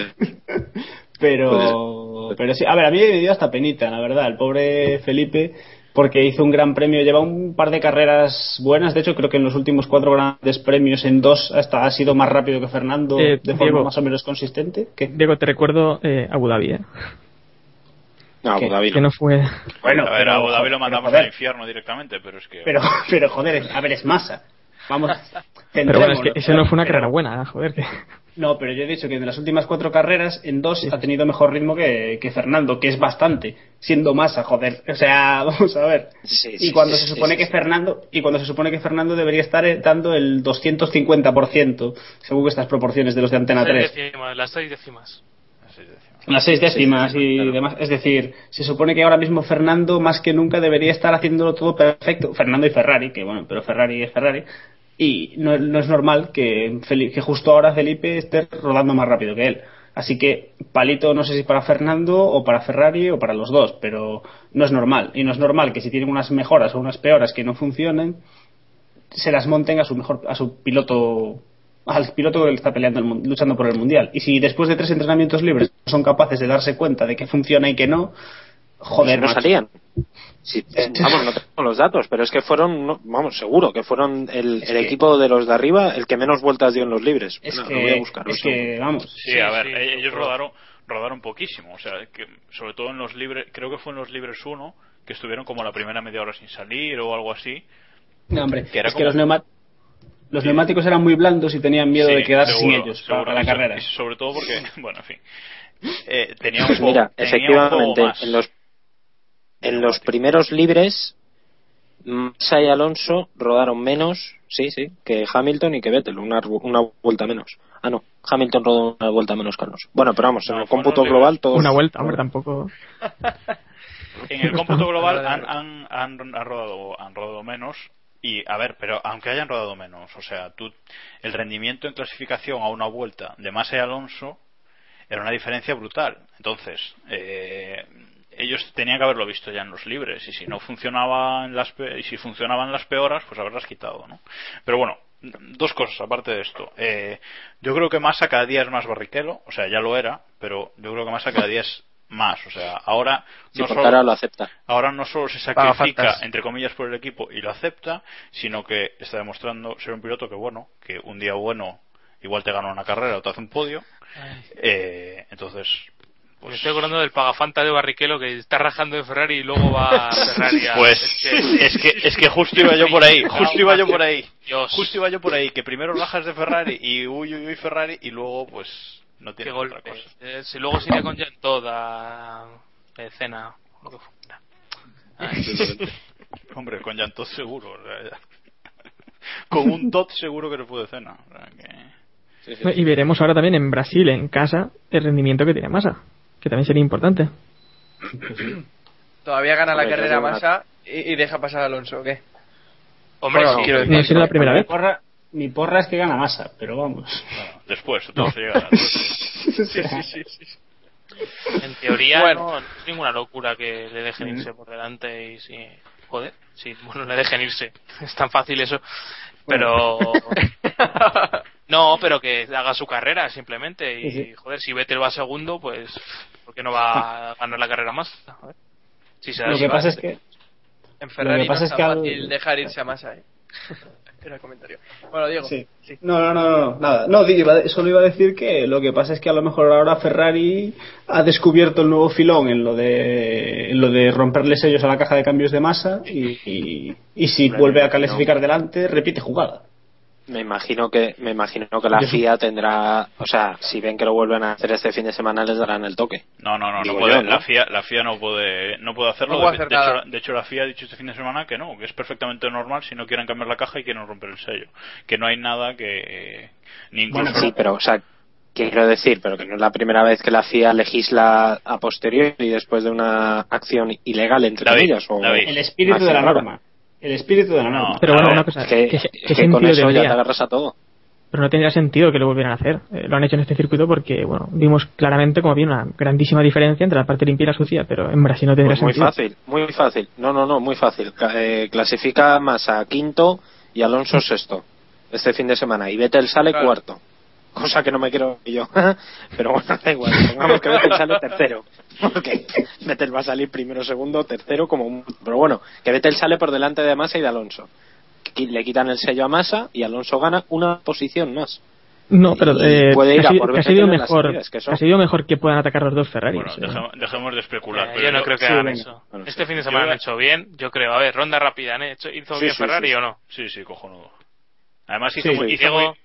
Pero, pero sí, a ver, a mí me dio hasta penita, la verdad, el pobre Felipe, porque hizo un gran premio, lleva un par de carreras buenas, de hecho creo que en los últimos cuatro grandes premios, en dos hasta ha sido más rápido que Fernando, Eh, de forma Diego. más o menos consistente. ¿Qué? Diego, te recuerdo eh, Abu Dhabi, ¿eh? No, Abu Que- Dhabi Que no fue... Bueno, a ver, pero, a Abu Dhabi lo mandamos al infierno directamente, pero es que. Pero, pero joder, a ver, es masa. Vamos, Pero bueno, es que ese no fue una Pero- carrera buena, joder. Que... No, pero yo he dicho que de las últimas cuatro carreras, en dos ha tenido mejor ritmo que, que Fernando, que es bastante, siendo masa, joder. O sea, vamos a ver. Sí, y sí, cuando sí, se supone sí, que sí. Fernando, y cuando se supone que Fernando debería estar eh, dando el 250%, según estas proporciones de los de Antena Seis 3. décimas, las seis décimas. Las seis décimas y demás. Es decir, se supone que ahora mismo Fernando, más que nunca, debería estar haciéndolo todo perfecto. Fernando y Ferrari, que bueno, pero Ferrari es Ferrari. Y no, no es normal que, Feli- que justo ahora Felipe esté rodando más rápido que él. Así que palito no sé si para Fernando o para Ferrari o para los dos, pero no es normal. Y no es normal que si tienen unas mejoras o unas peoras que no funcionen, se las monten a su mejor a su piloto al piloto que está peleando el luchando por el mundial y si después de tres entrenamientos libres son capaces de darse cuenta de que funciona y que no joder no macho. salían. Sí, vamos, no tengo los datos, pero es que fueron, no, vamos, seguro que fueron el, el equipo de los de arriba el que menos vueltas dio en los libres. es Bueno, que, lo voy a buscar. es que vamos Sí, a ver, eh, ellos rodaron rodaron poquísimo, o sea, que sobre todo en los libres, creo que fue en los libres 1, que estuvieron como la primera media hora sin salir o algo así. No, hombre, Que era es que los, neuma- los neumáticos eran muy blandos y tenían miedo Sí, de quedarse seguro, sin ellos seguro. para la carrera sobre todo porque, bueno, en fin, eh, tenía un Pues mira, tenía un efectivamente, más. en los, en los primeros libres, Massa y Alonso rodaron menos, sí, sí, que Hamilton y que Vettel, una, una vuelta menos. Ah, no, Hamilton rodó una vuelta menos que Alonso. Bueno, pero vamos, en No, el cómputo global todos. Una vuelta, hombre, tampoco... En el cómputo global han, han, han, han rodado, han rodado menos. Y, a ver, pero aunque hayan rodado menos, o sea, tú, el rendimiento en clasificación a una vuelta de Massa y Alonso era una diferencia brutal. Entonces, eh, ellos tenían que haberlo visto ya en los libres. Y si no funcionaban las, y si funcionaban las peoras, pues haberlas quitado, ¿no? Pero bueno, dos cosas aparte de esto. Eh, yo creo que Massa cada día es más barriquero, o sea, ya lo era, pero yo creo que Massa cada día es más. O sea, ahora Sí, no solo- lo acepta. Ahora no solo se sacrifica, entre comillas, por el equipo y lo acepta, sino que está demostrando ser un piloto que, bueno, que un día bueno igual te gana una carrera o te hace un podio. Eh, entonces, Me estoy acordando del pagafanta de Barrichello que está rajando de Ferrari y luego va a Ferrari. a- Pues es es que, es que justo iba yo por ahí, justo iba yo por ahí. Dios. Justo iba yo por ahí, que primero rajas de Ferrari y uy, uy, uy, Ferrari y luego pues no Qué tiene otra golpe. cosa. Eh, si luego se iría con Jean Todt a de cena o lo que fuera. Hombre, con Jantot seguro. Con un Tot seguro que no puede cena. o sea que- Y veremos ahora también en Brasil, en casa, el rendimiento que tiene Massa, que también sería importante. Todavía gana la Hombre, yo carrera Massa y, y deja pasar a Alonso, ¿o qué? Hombre, Bueno, sí. quiero decir, No será la primera vez. porra, mi porra es que gana masa, pero vamos. Bueno, después, se llega. Sí, sí, sí, sí. En teoría Bueno. no, no es ninguna locura que le dejen Mm. irse por delante y si joder, sí, bueno, le dejen irse. Es tan fácil eso. Pero no, pero que haga su carrera simplemente y Sí, sí. joder, si Vettel va segundo, pues ¿por qué no va a ganar la carrera más? A ver. Si se da Lo que pasa es que En Ferrari Lo que pasa no es dejar irse a Massa, ¿eh? Era el comentario. Bueno, Diego. Sí. No, no, no, no, nada. No, solo iba a decir que lo que pasa es que a lo mejor ahora Ferrari ha descubierto el nuevo filón en lo de, en lo de romperle sellos a la caja de cambios de masa y, y, y si vuelve a clasificar delante, repite jugada. Me imagino que me imagino que la FIA tendrá, o sea, si ven que lo vuelven a hacer este fin de semana les darán el toque. No, no, no, no puede, yo, ¿no? la FIA, la FIA no puede, no puede hacerlo. No puede de, hacer de nada. hecho, de hecho, la FIA ha dicho este fin de semana que no, que es perfectamente normal si no quieren cambiar la caja y quieren romper el sello, que no hay nada que ni incluso Bueno, sí, pero, o sea, quiero decir, pero que no es la primera vez que la FIA legisla a posteriori y después de una acción ilegal, entre David, comillas. O David. El espíritu de la norma. El espíritu de la norma. No, Pero a bueno, ver, una cosa, que, ¿qué, que qué con eso ya te agarras a todo. Pero no tendría sentido que lo volvieran a hacer. Eh, lo han hecho en este circuito porque, bueno, vimos claramente como había una grandísima diferencia entre la parte limpia y la sucia, pero en Brasil no tendría Pues muy sentido. fácil, muy fácil. No, no, no, muy fácil. Eh, clasifica Massa quinto y Alonso sexto este fin de semana. Y Vettel sale Claro. cuarto. Cosa que no me quiero yo. Pero bueno, da igual. Pongamos que Vettel sale tercero. Porque Vettel va a salir primero, segundo, tercero, como un... Pero bueno, que Vettel sale por delante de Massa y de Alonso. Le quitan el sello a Massa y Alonso gana una posición más. No, pero eh, puede ir a sido- por ha sido mejor, que ha sido mejor que puedan atacar los dos Ferraris. Bueno, eh. dejemos, dejemos de especular. Eh, pero yo no creo que sí, hagan venga. eso. Bueno, este sí. fin de Yo semana voy han hecho bien, yo creo. A ver, ronda rápida, ¿han hecho, ¿hizo Sí, bien sí, Ferrari sí. o no? Sí, sí, cojonudo. Además hizo, Sí, muy, sí. hizo Diego, muy-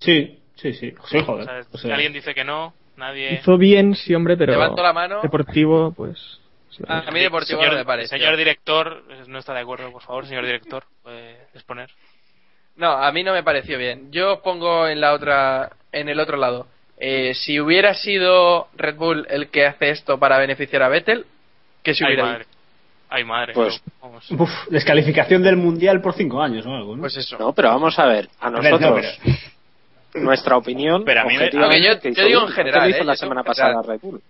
Sí, sí, sí. Sí, o joder. sea, O sea, alguien dice que no, nadie. Hizo bien, sí, hombre, pero Levanto la mano. deportivo, pues... A mí deportivo señor, no me parece. señor director, eh, no está de acuerdo, por favor, señor director, puede exponer. No, a mí no me pareció bien. Yo pongo en la otra, en el otro lado. Eh, si hubiera sido Red Bull el que hace esto para beneficiar a Vettel, ¿qué se Ay, hubiera madre. Ay, madre. Pues- Vamos. uf, descalificación del mundial por cinco años o algo, ¿no? Pues eso. No, pero vamos a ver. A ver, no, nosotros, nuestra opinión. Pero a mí me- a yo- que yo hizo digo en general, ¿Qué le hizo ¿eh? la semana pasada Red Bull?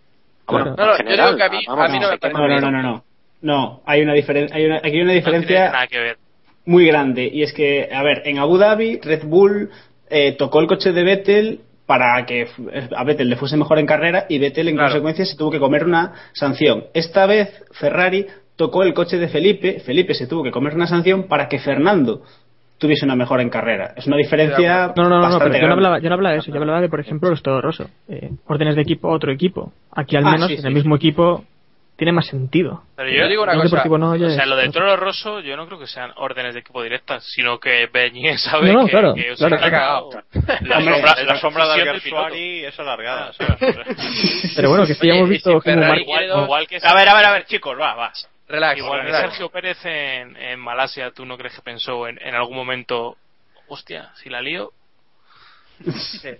Bueno, No, yo digo que a mí- vamos, a mí no me parece No, no, no, no, no. No, hay una, diferen- hay una, aquí hay una diferencia nada que ver. muy grande. Y es que, a ver, en Abu Dhabi, Red Bull eh, tocó el coche de Vettel para que f- a Vettel le fuese mejor en carrera y Vettel en Claro. consecuencia se tuvo que comer una sanción. Esta vez Ferrari tocó el coche de Felipe, Felipe se tuvo que comer una sanción para que Fernando tuviese una mejora en carrera. Es una diferencia No, no, no, no, pero yo no, hablaba, yo no hablaba de eso, yo hablaba de, por ejemplo, los Toro Rosso. Eh, órdenes de equipo a otro equipo. Aquí al Ah, menos sí, en sí. el mismo equipo tiene más sentido. Pero Yo yo, digo una cosa. no, o sea, es- lo del Toro Rosso, yo no creo que sean órdenes de equipo directas, sino que Beñé sabe No, no, que, claro, que claro. ha cagado. La sombra, la sombra de Alguersuari es alargada. Pero bueno, que sí hemos visto como Marco- Igual, igual que A ver, a ver, a ver, chicos, va, va. Relax, Igual que. Sergio Pérez en, en Malasia, ¿tú no crees que pensó en, en algún momento, hostia, si la lío?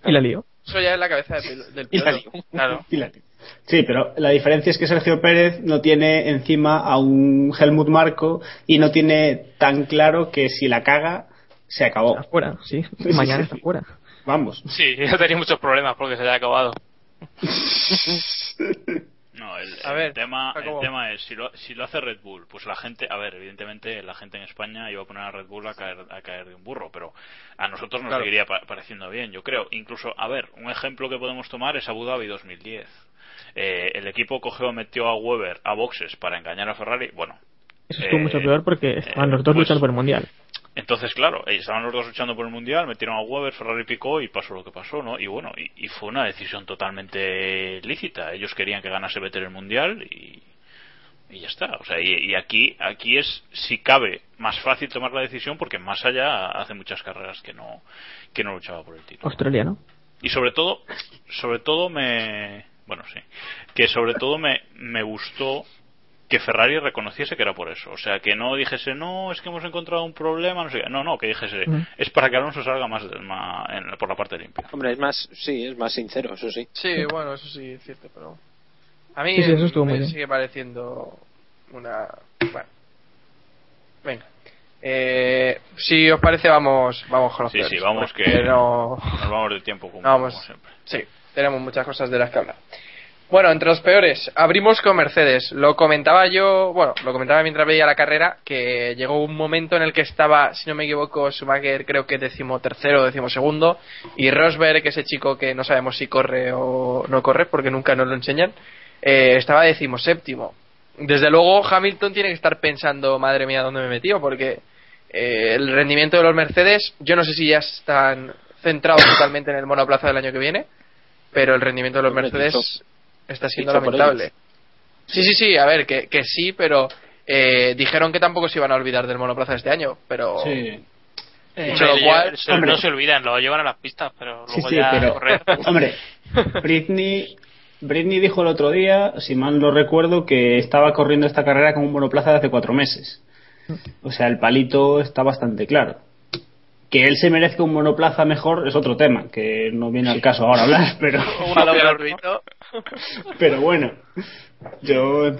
y la lío. Eso ya es la cabeza del, del Y la piloto. lío. Claro. Y la- Sí, pero la diferencia es que Sergio Pérez no tiene encima a un Helmut Marco y no tiene tan claro que si la caga, se acabó. Está fuera, sí. Sí, Mañana sí. está fuera. Vamos. Sí, yo tenía muchos problemas porque se haya acabado. No, el, A el ver, tema, el tema es, si lo, si lo hace Red Bull, pues la gente, a ver, evidentemente la gente en España iba a poner a Red Bull a caer, a caer de un burro, pero a nosotros nos Claro. seguiría pa- pareciendo bien, yo creo. Incluso, a ver, un ejemplo que podemos tomar es Abu Dhabi 2010. Eh, el equipo cogió, metió a Weber a boxes para engañar a Ferrari, bueno, Eso estuvo Eh, mucho peor porque estaban eh, los dos pues- luchando por el mundial. Entonces, claro, eh, estaban los dos luchando por el mundial, metieron a Weber, Ferrari picó y pasó lo que pasó, ¿no? Y bueno, y, y fue una decisión totalmente lícita. Ellos querían que ganase Vettel el mundial y, y ya está. O sea, y, y aquí, aquí es, si cabe, más fácil tomar la decisión porque más allá hace muchas carreras que no, que no luchaba por el título. Australia, ¿no? Y sobre todo, sobre todo me, bueno, sí, que sobre todo me, me gustó que Ferrari reconociese que era por eso. O sea, que no dijese, no, es que hemos encontrado un problema, no sé. qué. No, no, que dijese, Mm. es para que Alonso salga más, más en- por la parte limpia. Hombre, es más, sí, es más sincero, eso sí. Sí, bueno, eso sí es cierto, pero. A mí Sí, sí, eso estuvo me muy bien. sigue pareciendo una. Bueno. Venga. Eh, si os parece, vamos, vamos con los Sí, peores, sí, vamos que nos vamos de tiempo como, vamos- como siempre. Sí, tenemos muchas cosas de las que hablar. Bueno, entre los peores, abrimos con Mercedes. Lo comentaba yo, bueno, lo comentaba mientras veía la carrera, que llegó un momento en el que estaba, si no me equivoco, Schumacher creo que decimotercero o decimosegundo, y Rosberg, ese chico que no sabemos si corre o no corre, porque nunca nos lo enseñan, eh, estaba decimoséptimo. Desde luego Hamilton tiene que estar pensando, madre mía, ¿dónde me he metido? Porque eh, el rendimiento de los Mercedes, yo no sé si ya están centrados totalmente en el monoplaza del año que viene, pero el rendimiento de los Mercedes está siendo lamentable. Sí, sí, sí, a ver, que, que sí, pero eh, dijeron que tampoco se iban a olvidar del monoplaza este año, pero... Sí. Dicho lo cual, se- hombre. no se olvidan, lo llevan a las pistas, pero Sí, luego sí, ya pero. correr. Hombre, Britney. Britney dijo el otro día, si mal no recuerdo, que estaba corriendo esta carrera con un monoplaza de hace cuatro meses. O sea, el palito está bastante claro. Que él se merezca un monoplaza mejor es otro tema, que no viene al caso ahora hablar, pero. pero bueno. Yo.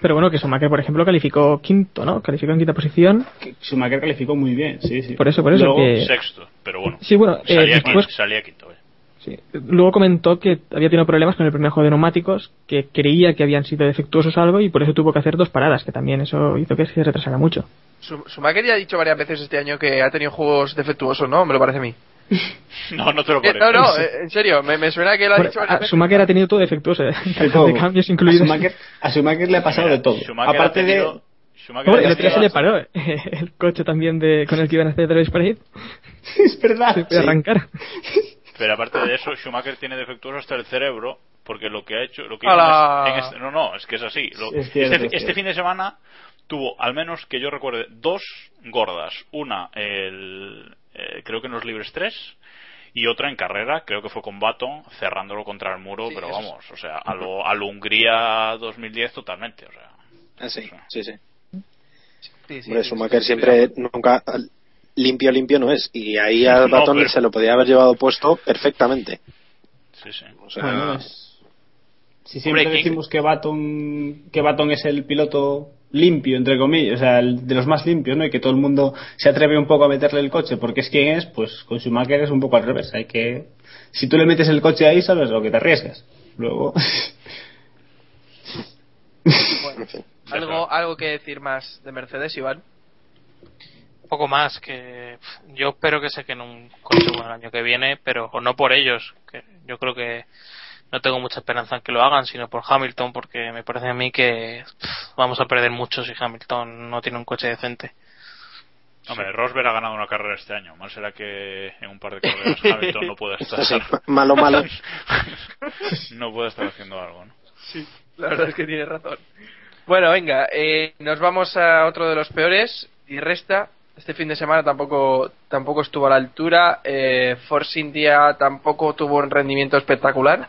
Pero bueno, que Schumacher, por ejemplo, calificó quinto, ¿no? Calificó en quinta posición. que Schumacher calificó muy bien, sí, sí. Por eso, por eso Luego- que- Sexto, pero bueno. Sí, bueno, eh, salía, después- quinto, salía quinto, eh. Sí. Luego comentó que había tenido problemas con el primer juego de neumáticos, que creía que habían sido defectuosos algo y por eso tuvo que hacer dos paradas, que también eso hizo que se retrasara mucho. Su- Schumacher ya ha dicho varias veces este año que ha tenido juegos defectuosos, ¿no? Me lo parece a mí. No, no te lo Eh, parece. no, no, eh, en serio, me, me suena que él ha dicho a veces. Schumacher ha tenido todo defectuoso, ¿eh? De de cambios A incluidos. Schumacher, a Schumacher le ha pasado de todo. Schumacher Aparte tenido- de. Schumacher el otro día se le paró eh, el coche también de con el que iban a hacer Drive Parade. Es verdad. Se puede sí. arrancar. Pero aparte de eso, Schumacher tiene defectuoso hasta el cerebro, porque lo que ha hecho, lo que en este- no, no, es que es así. Lo- Es cierto, este, es este fin de semana tuvo, al menos que yo recuerde, dos gordas. Una, el, eh, creo que en los libres 3, y otra en carrera, creo que fue con Baton, cerrándolo contra el muro, Sí, pero es. vamos, o sea, a lo, a lo Hungría 2010 totalmente, o sea. Ah, sí, sí, sí. Sí, sí, Hombre, sí, Schumacher sí, siempre, sí. nunca, limpio, limpio no es. Y ahí al No, Baton pero- se lo podía haber llevado puesto perfectamente. Sí, sí. O sea, Bueno, es- Si siempre Hombre, decimos que Baton, que Baton es el piloto limpio, entre comillas, o sea, el de los más limpios, ¿no? Y que todo el mundo se atreve un poco a meterle el coche porque es quien es, pues con Schumacher es un poco al revés. Hay que. Si tú le metes el coche ahí, sabes lo que te arriesgas. Luego. Bueno. ¿algo, algo que decir más de Mercedes, Iván. poco más que yo espero que saquen un coche bueno el año que viene pero no por ellos que yo creo que no tengo mucha esperanza en que lo hagan sino por Hamilton porque me parece a mí que vamos a perder mucho si Hamilton no tiene un coche decente Hombre, Rosberg ha ganado una carrera este año. Mal será que en un par de carreras Hamilton no pueda estar. Sí, malo, malo. no puede estar haciendo algo, ¿no? Sí, la verdad es que tiene razón. Bueno, venga, eh, nos vamos a otro de los peores y resta. Este fin de semana tampoco tampoco estuvo a la altura. Eh, Force India tampoco tuvo un rendimiento espectacular.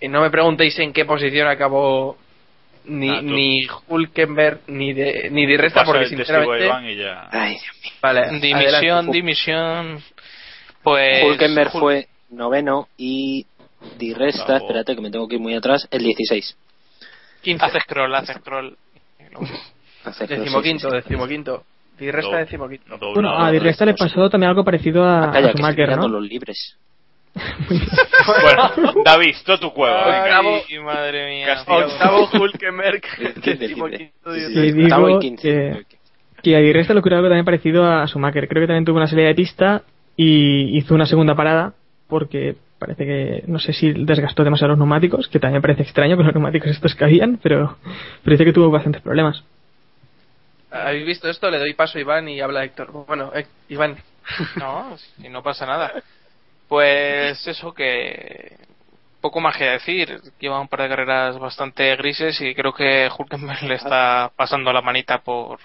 Y no me preguntéis en qué posición acabó ni, Ah, ni Hulkenberg ni de, ni de resta, porque a sinceramente. Iván y ya. Ay, Vale, dimisión adelante. dimisión pues Hulkenberg Hul- fue noveno y Di Resta, Bravo. espérate que me tengo que ir muy atrás, el 16. 15. hace scroll hace scroll Hace- Decimoquinto, decimoquinto. Di resta decimoquinto. Bueno, a doble- Di Resta le pasó también algo parecido a, Ah, a calla, que estoy Schumacher, ¿no? los libres. Bueno, David, todo tu cueva. Ay, madre mía Castigo. Octavo Hulkenberg. Sí, sí, octavo y quince. que, que a Di Resta le ocurrió algo también parecido a Schumacher. Creo que también tuvo una salida de pista y hizo una segunda parada porque parece que, no sé si desgastó demasiado los neumáticos, que también parece extraño con los neumáticos estos que habían, pero parece que tuvo bastantes problemas. ¿Habéis visto esto? Le doy paso a Iván y habla Héctor. Bueno, eh, Iván. No, si no pasa nada. Pues eso que poco más que decir. Lleva un par de carreras bastante grises y creo que Hulkenberg le está pasando la manita por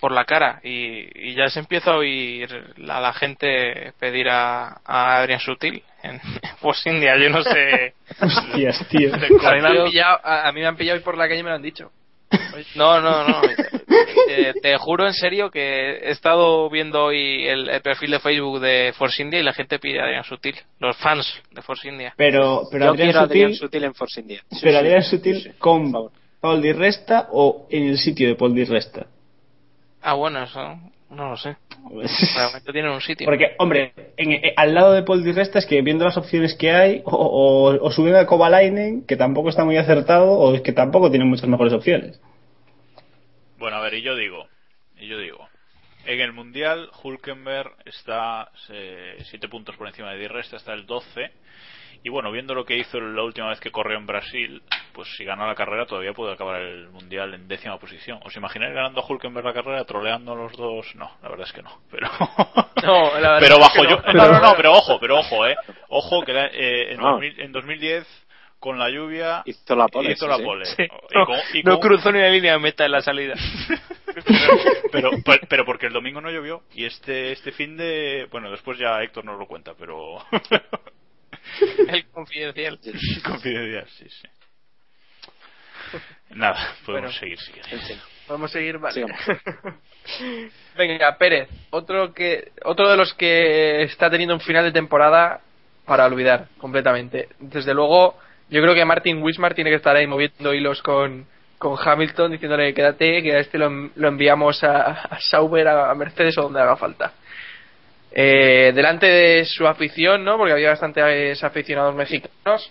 por la cara y, y ya se empieza a oír a la gente pedir a, a Adrian Sutil en Force India. Yo no sé. Hostias, tío. A mí, me han pillado, a, a mí me han pillado hoy por la calle y me lo han dicho. No, no, no. Te, te juro en serio que he estado viendo hoy el, el perfil de Facebook de Force India y la gente pide a Adrian Sutil. Los fans de Force India. Pero, pero Yo Adrián quiero Adrián Sutil, en Force India. pero Adrián Sutil con Paul Di Resta o en el sitio de Paul Di Resta. Ah, bueno, eso no lo sé. Realmente tienen un sitio. Porque, hombre, en- eh, al lado de Paul Di Resta es que viendo las opciones que hay, o, o, o suben a Kovalainen, que tampoco está muy acertado, o es que tampoco tienen muchas mejores opciones. Bueno, a ver, y yo digo, y yo digo, en el Mundial Hulkenberg está 7 puntos por encima de Di Resta, está el 12. Y bueno, viendo lo que hizo la última vez que corrió en Brasil, pues si gana la carrera todavía puede acabar el Mundial en décima posición. ¿Os imagináis ganando a Hulkenberg la carrera, troleando a los dos? No, la verdad es que no. Pero, No, la verdad pero es bajo que yo... no. No, no, no, pero ojo, pero ojo, eh. Ojo que eh, en, No. 2000 en 2010 con la lluvia Hizo la pole, hizo la sí. pole. Sí. Y No, con- y no con- cruzó ni la línea de meta en la salida. pero, pero, pero porque el domingo no llovió y este este fin de bueno después ya Héctor nos lo cuenta pero El confidencial. confidencial sí sí nada podemos Bueno. seguir si queréis Podemos seguir, vale. Sigamos. Venga, Pérez, otro que otro de los que está teniendo un final de temporada para olvidar completamente. Desde luego, yo creo que Martin Wismar tiene que estar ahí moviendo hilos con, con Hamilton diciéndole quédate, que a este lo, lo enviamos a, a Sauber, a Mercedes o donde haga falta. Eh, delante de su afición, ¿no? Porque había bastantes aficionados mexicanos.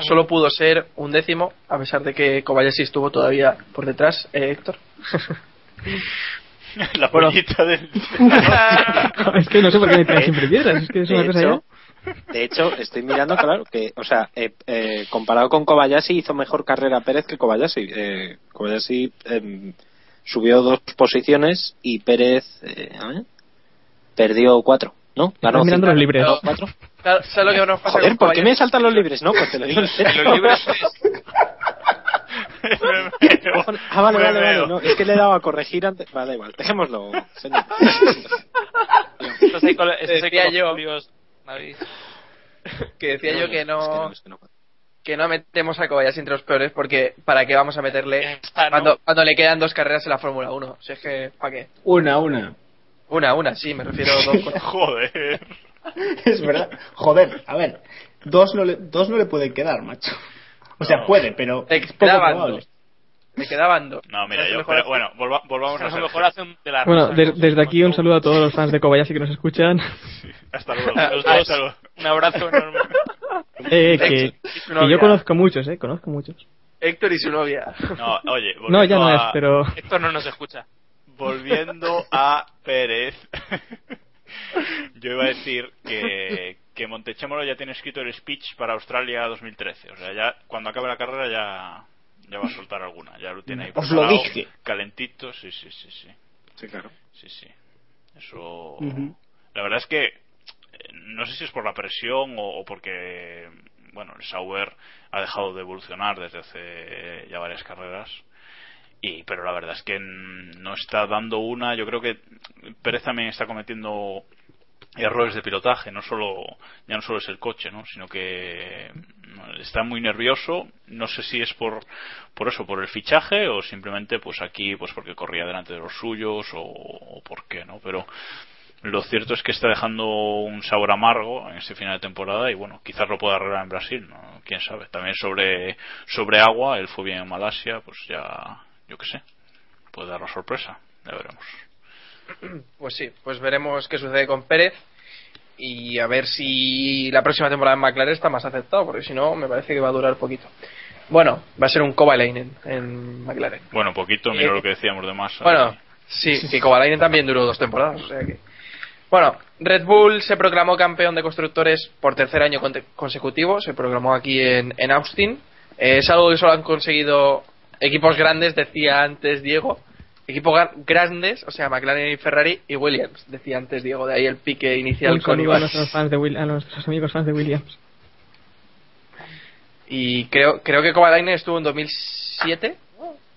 Solo pudo ser un décimo, a pesar de que Kobayashi estuvo todavía por detrás, eh, Héctor. la Bueno. pollita del es que no sé por qué me traen siempre piedras, es que es una De cosa hecho, ya. de hecho, estoy mirando, claro, que, o sea, eh, eh, comparado con Kobayashi, hizo mejor carrera Pérez que Kobayashi. Eh, Kobayashi em, subió dos posiciones y Pérez eh, perdió cuatro, ¿no? Estás mirando cinco, los libres. cuatro. Claro, ¿Sabes lo que nos pasa Joder, ¿por qué me saltan los libres? No, pues te lo digo en serio. Los libres Ah, vale, vale, vale. No, es que le he dado a corregir antes. Vale, igual. Dejémoslo, señor. Con los yo. que decía yo que es que no, que no. que no metemos a Kobayashi entre los peores porque para qué vamos a meterle cuando, cuando le quedan dos carreras en la Fórmula 1 si es que ¿para qué? Una, una. Una una sí me refiero a dos joder Es verdad. Joder, a ver. Dos no le, dos no le pueden quedar, macho. O sea, No. puede, pero poco quedaban dos. me quedaban dos no mira yo pero bueno volva- volvamos a A lo Sergio. mejor hace un de la Bueno, desde aquí un saludo a todos los fans de Kobayashi que nos escuchan. hasta luego Hasta un abrazo enorme. Eh, que, su que yo conozco muchos, eh, conozco muchos. Héctor y su novia no oye No, ya no es, pero... Héctor no nos escucha. Volviendo a Pérez, yo iba a decir que, que Montechémolo ya tiene escrito el speech para Australia 2013. O sea, ya cuando acabe la carrera ya, ya va a soltar alguna. Ya lo tiene ahí Os lo dije. Calentito, sí, sí, sí, sí. Sí, claro. Sí, sí. Eso. La verdad es que eh, no sé si es por la presión o, o porque, bueno, el Sauber ha dejado de evolucionar desde hace ya varias carreras. Y, pero la verdad es que no está dando una. Yo creo que Pérez también está cometiendo errores de pilotaje. No solo ya no solo es el coche, ¿no? Sino que mm, está muy nervioso. No sé si es por por eso, por el fichaje o simplemente pues aquí pues porque corría delante de los suyos o, o por qué, ¿no? Pero lo cierto es que está dejando un sabor amargo en este final de temporada y bueno, quizás lo pueda arreglar en Brasil, ¿no? quién sabe. También sobre sobre agua, él fue bien en Malasia, pues ya yo qué sé, puede dar la sorpresa, ya veremos. pues sí pues veremos qué sucede con Pérez y a ver si la próxima temporada en McLaren está más aceptado porque si no me parece que va a durar poquito bueno va a ser un Kovalainen en McLaren Bueno, poquito, mira Eh, lo que decíamos de Massa. Bueno, sí, que Kovalainen también duró dos temporadas, o sea que... Bueno, Red Bull se proclamó campeón de constructores por tercer año consecutivo, se proclamó aquí en, en Austin. Eh, es algo que solo han conseguido equipos grandes, decía antes Diego, equipos grandes, o sea, McLaren y Ferrari y Williams, decía antes Diego, de ahí el pique inicial con saludo a Iván. nuestros, fans de Will- a nuestros amigos fans de Williams. Y creo, creo que Kovalainen estuvo en 2007.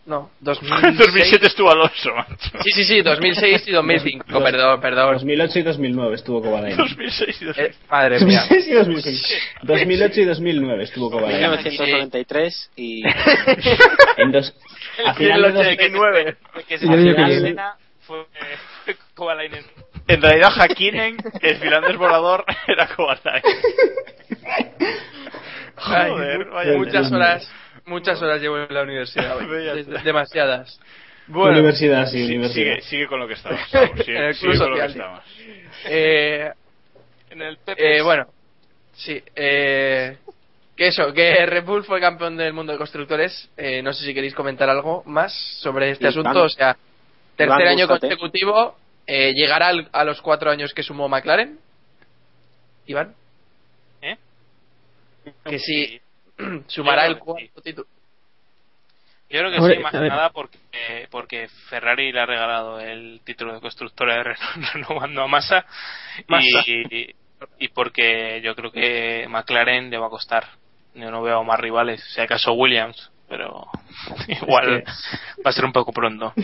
No, 2006. En 2007 estuvo Alonso, macho. Sí, sí, sí, 2006 y 2005. Dos- perdón, perdón. 2008 y 2009 estuvo Kovalainen. 2006 y 2005. Eh, madre mía. 2006 y 2005. 2008 y 2009 estuvo Kovalainen. 1993 y. En dos, a El final de dos- 89. Que se fue, Kovalainen. En realidad, Hakkinen, el finlandés volador, era Kovalainen. Joder, vaya muchas horas, muchas horas llevo en la universidad. Des-. Demasiadas. Bueno, Universidad, sí, Sí, universidad. sigue, sigue con lo que estábamos. Samu, Sigue, En el sigue club con lo que eh, En el eh, bueno, sí. Eh, que eso, que Red Bull fue campeón del mundo de constructores. Eh, no sé si queréis comentar algo más sobre este asunto. O sea, tercer año gústate. consecutivo. Eh, llegará al- a los cuatro años que sumó McLaren. Iván. ¿Eh? Que sí, sumará el cuarto título. Yo creo que Hombre, sí, más a que nada porque, porque Ferrari le ha regalado el título de constructora de Renault renovando a Massa, Massa. Y, y porque yo creo que McLaren le va a costar. Yo no veo más rivales, si acaso Williams, pero igual va a ser un poco pronto.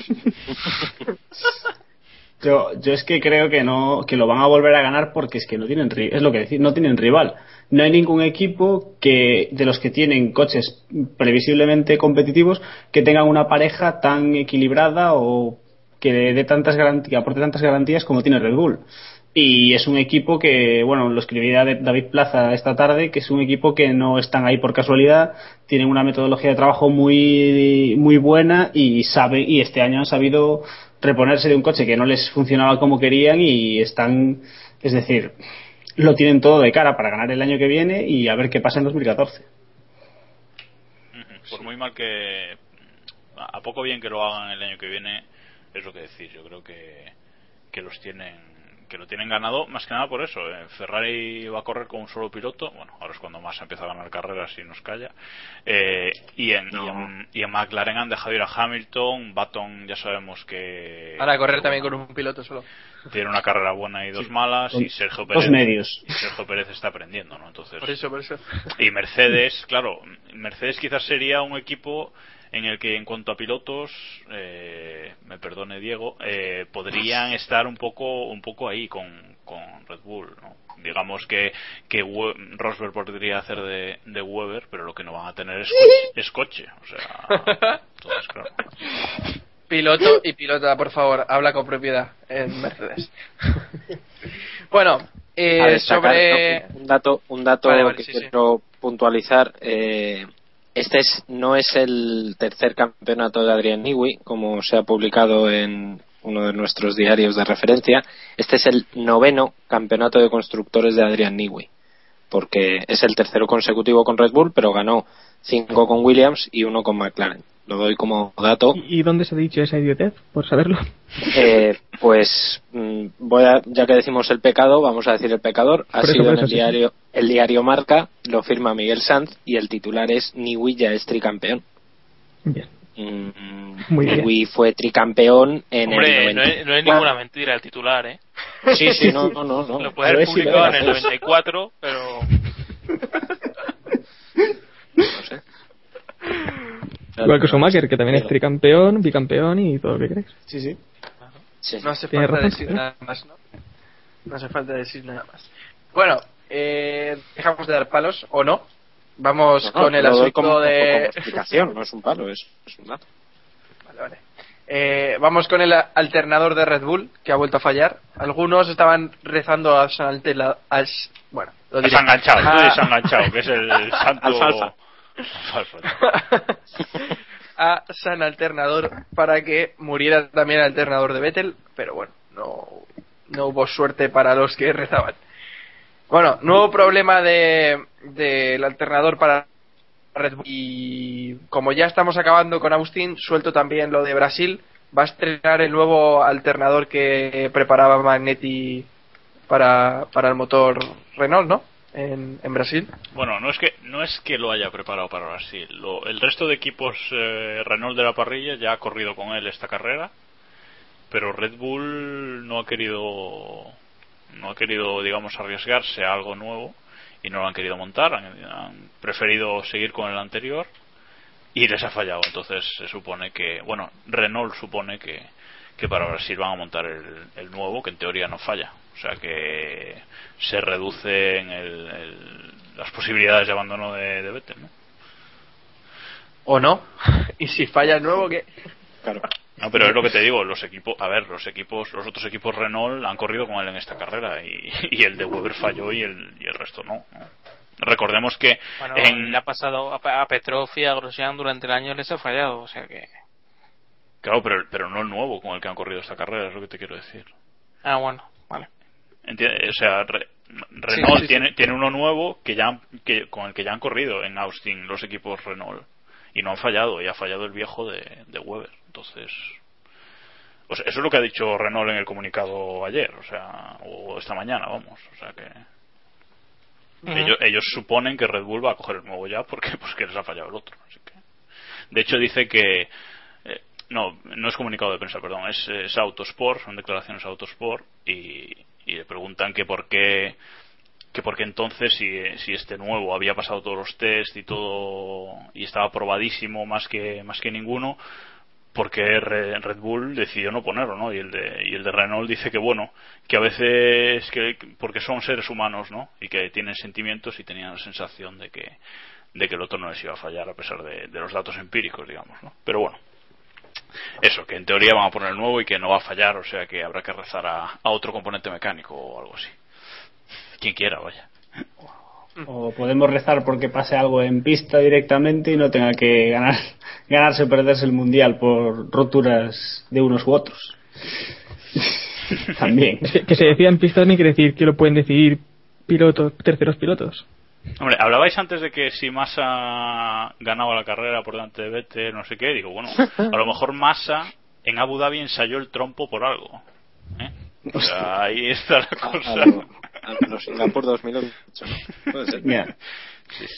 Yo, yo es que creo que no que lo van a volver a ganar porque es que no tienen es lo que decir no tienen rival. No hay ningún equipo que de los que tienen coches previsiblemente competitivos que tengan una pareja tan equilibrada o que dé tantas garantías aporte tantas garantías como tiene Red Bull. Y es un equipo que bueno lo escribía David Plaza esta tarde que es un equipo que no están ahí por casualidad tienen una metodología de trabajo muy muy buena y sabe y este año han sabido reponerse de un coche que no les funcionaba como querían y están es decir lo tienen todo de cara para ganar el año que viene y a ver qué pasa en 2014 Ujú. Por muy mal que. A poco bien que lo hagan el año que viene, es lo que decir. Yo creo que, que los tienen que lo tienen ganado más que nada por eso. eh. Ferrari va a correr con un solo piloto. Bueno, ahora es cuando más empieza a ganar carreras y nos calla. Eh, y, en, y, en, y en McLaren han dejado ir a Hamilton. Baton ya sabemos que. Para correr también con un piloto solo. Tiene una carrera buena y dos malas. Y Sergio Dos Pérez. medios. y Sergio Pérez está aprendiendo, ¿no? Entonces. Por eso, por eso. Y Mercedes, claro, Mercedes quizás sería un equipo en el que en cuanto a pilotos, eh, me perdone Diego, eh, podrían estar un poco un poco ahí con, con Red Bull, ¿no? Digamos que, que We- Rosberg podría hacer de, de Weber, pero lo que no van a tener es coche, es coche. O sea, entonces, claro. Piloto y pilota, por favor, habla con propiedad en Mercedes. bueno, eh, destacar, sobre. ¿no? un dato, un dato Vale, vale, que sí, sí. quiero puntualizar. eh, este es, no es el tercer campeonato de Adrian Newey, como se ha publicado en uno de nuestros diarios de referencia. Este es el noveno campeonato de constructores de Adrian Newey, porque es el tercero consecutivo con Red Bull, pero ganó cinco con Williams y uno con McLaren. Lo doy como dato. ¿Y dónde se ha dicho esa idiotez? Por saberlo. Eh, pues mm, voy a, ya que decimos el pecado, vamos a decir el pecador. Ha eso, sido en eso, el sí, diario, el diario Marca, lo firma Miguel Sanz y el titular es Niwi ya es tricampeón. Bien. Mm, Muy bien. Niwi fue tricampeón en Hombre, el no 90. es, no es ninguna mentira el titular, ¿eh? Sí, sí, no, no, no. no. Lo puede haber publicado en el pues. 94, pero No sé. Igual que Schumacher, que también es tricampeón, bicampeón y todo lo que queréis. sí sí Sí. No hace falta razón, decir ¿eh? nada más, ¿no? No hace falta decir nada más. Bueno, eh, dejamos de dar palos, ¿o no? Vamos No, no, con el asunto como, de. como explicación, no es un palo, es, es un dato. Vale, vale. Eh, vamos con el alternador de Red Bull, que ha vuelto a fallar. Algunos estaban rezando a San Altela- al- Bueno, lo diré. Desenganchado, Ah, desenganchado, que es el santo. A San Alternador para que muriera también el alternador de Vettel, pero bueno, no, no hubo suerte para los que rezaban. Bueno, nuevo problema de del alternador para Red Bull. Y como ya estamos acabando con Agustín, suelto también lo de Brasil. Va a estrenar el nuevo alternador que preparaba Magnetti para, para el motor Renault, ¿no? En, Brasil. Bueno, no es que no es que lo haya preparado para Brasil. Lo- el resto de equipos eh, Renault de la parrilla ya ha corrido con él esta carrera pero Red Bull no ha querido no ha querido digamos arriesgarse a algo nuevo y no lo han querido montar han, han preferido seguir con el anterior y les ha fallado entonces se supone que bueno Renault supone que que para Brasil van a montar el, el nuevo que en teoría no falla o sea que se reducen el, el, las posibilidades de abandono de, de Vettel ¿no? ¿O no? ¿Y si falla el nuevo qué? Claro. No, pero es lo que te digo, los equipos, a ver, los equipos, los otros equipos Renault han corrido con él en esta carrera y, y el de Weber falló y el, y el resto no. Recordemos que Bueno, en, le ha pasado a, Petrov y a Grosjean durante el año les ha fallado, o sea que... claro, pero, pero no el nuevo con el que han corrido esta carrera, es lo que te quiero decir. Ah, bueno. Entiende- O sea, Re- Renault sí, sí. tiene, tiene uno nuevo que ya que, con el que ya han corrido en Austin los equipos Renault y no han fallado y ha fallado el viejo de, de Weber. Entonces, o sea, eso es lo que ha dicho Renault en el comunicado ayer, o sea, o esta mañana, vamos, o sea que ellos, ellos suponen que Red Bull va a coger el nuevo ya porque pues que les ha fallado el otro. Así que, de hecho dice que eh, no, no es comunicado de prensa, perdón, es, es Autosport, son declaraciones Autosport y, y le preguntan que por qué que porque entonces si, si este nuevo había pasado todos los test y todo y estaba probadísimo más que más que ninguno porque Re- Red Bull decidió no ponerlo, ¿no? Y el de y el de Renault dice que bueno, que a veces que porque son seres humanos, ¿no? Y que tienen sentimientos y tenían la sensación de que de que el otro no les iba a fallar a pesar de, de los datos empíricos, digamos, ¿no? Pero bueno, eso, que en teoría van a poner el nuevo y que no va a fallar, o sea que habrá que rezar a, a otro componente mecánico o algo así. Quien quiera, vaya. O podemos rezar porque pase algo en pista directamente y no tenga que ganar, ganarse o perderse el mundial por roturas de unos u otros. También. Que, se decida en pista también quiere decir que lo pueden decidir pilotos, terceros pilotos. Hombre, hablabais antes de que si Massa ganaba la carrera por delante de Vettel, no sé qué, digo, bueno, a lo mejor Massa en Abu Dhabi ensayó el trompo por algo. ¿eh? O sea, ahí está la cosa. A lo, a lo Singapur 2008. ¿no? Puede ser. Mira,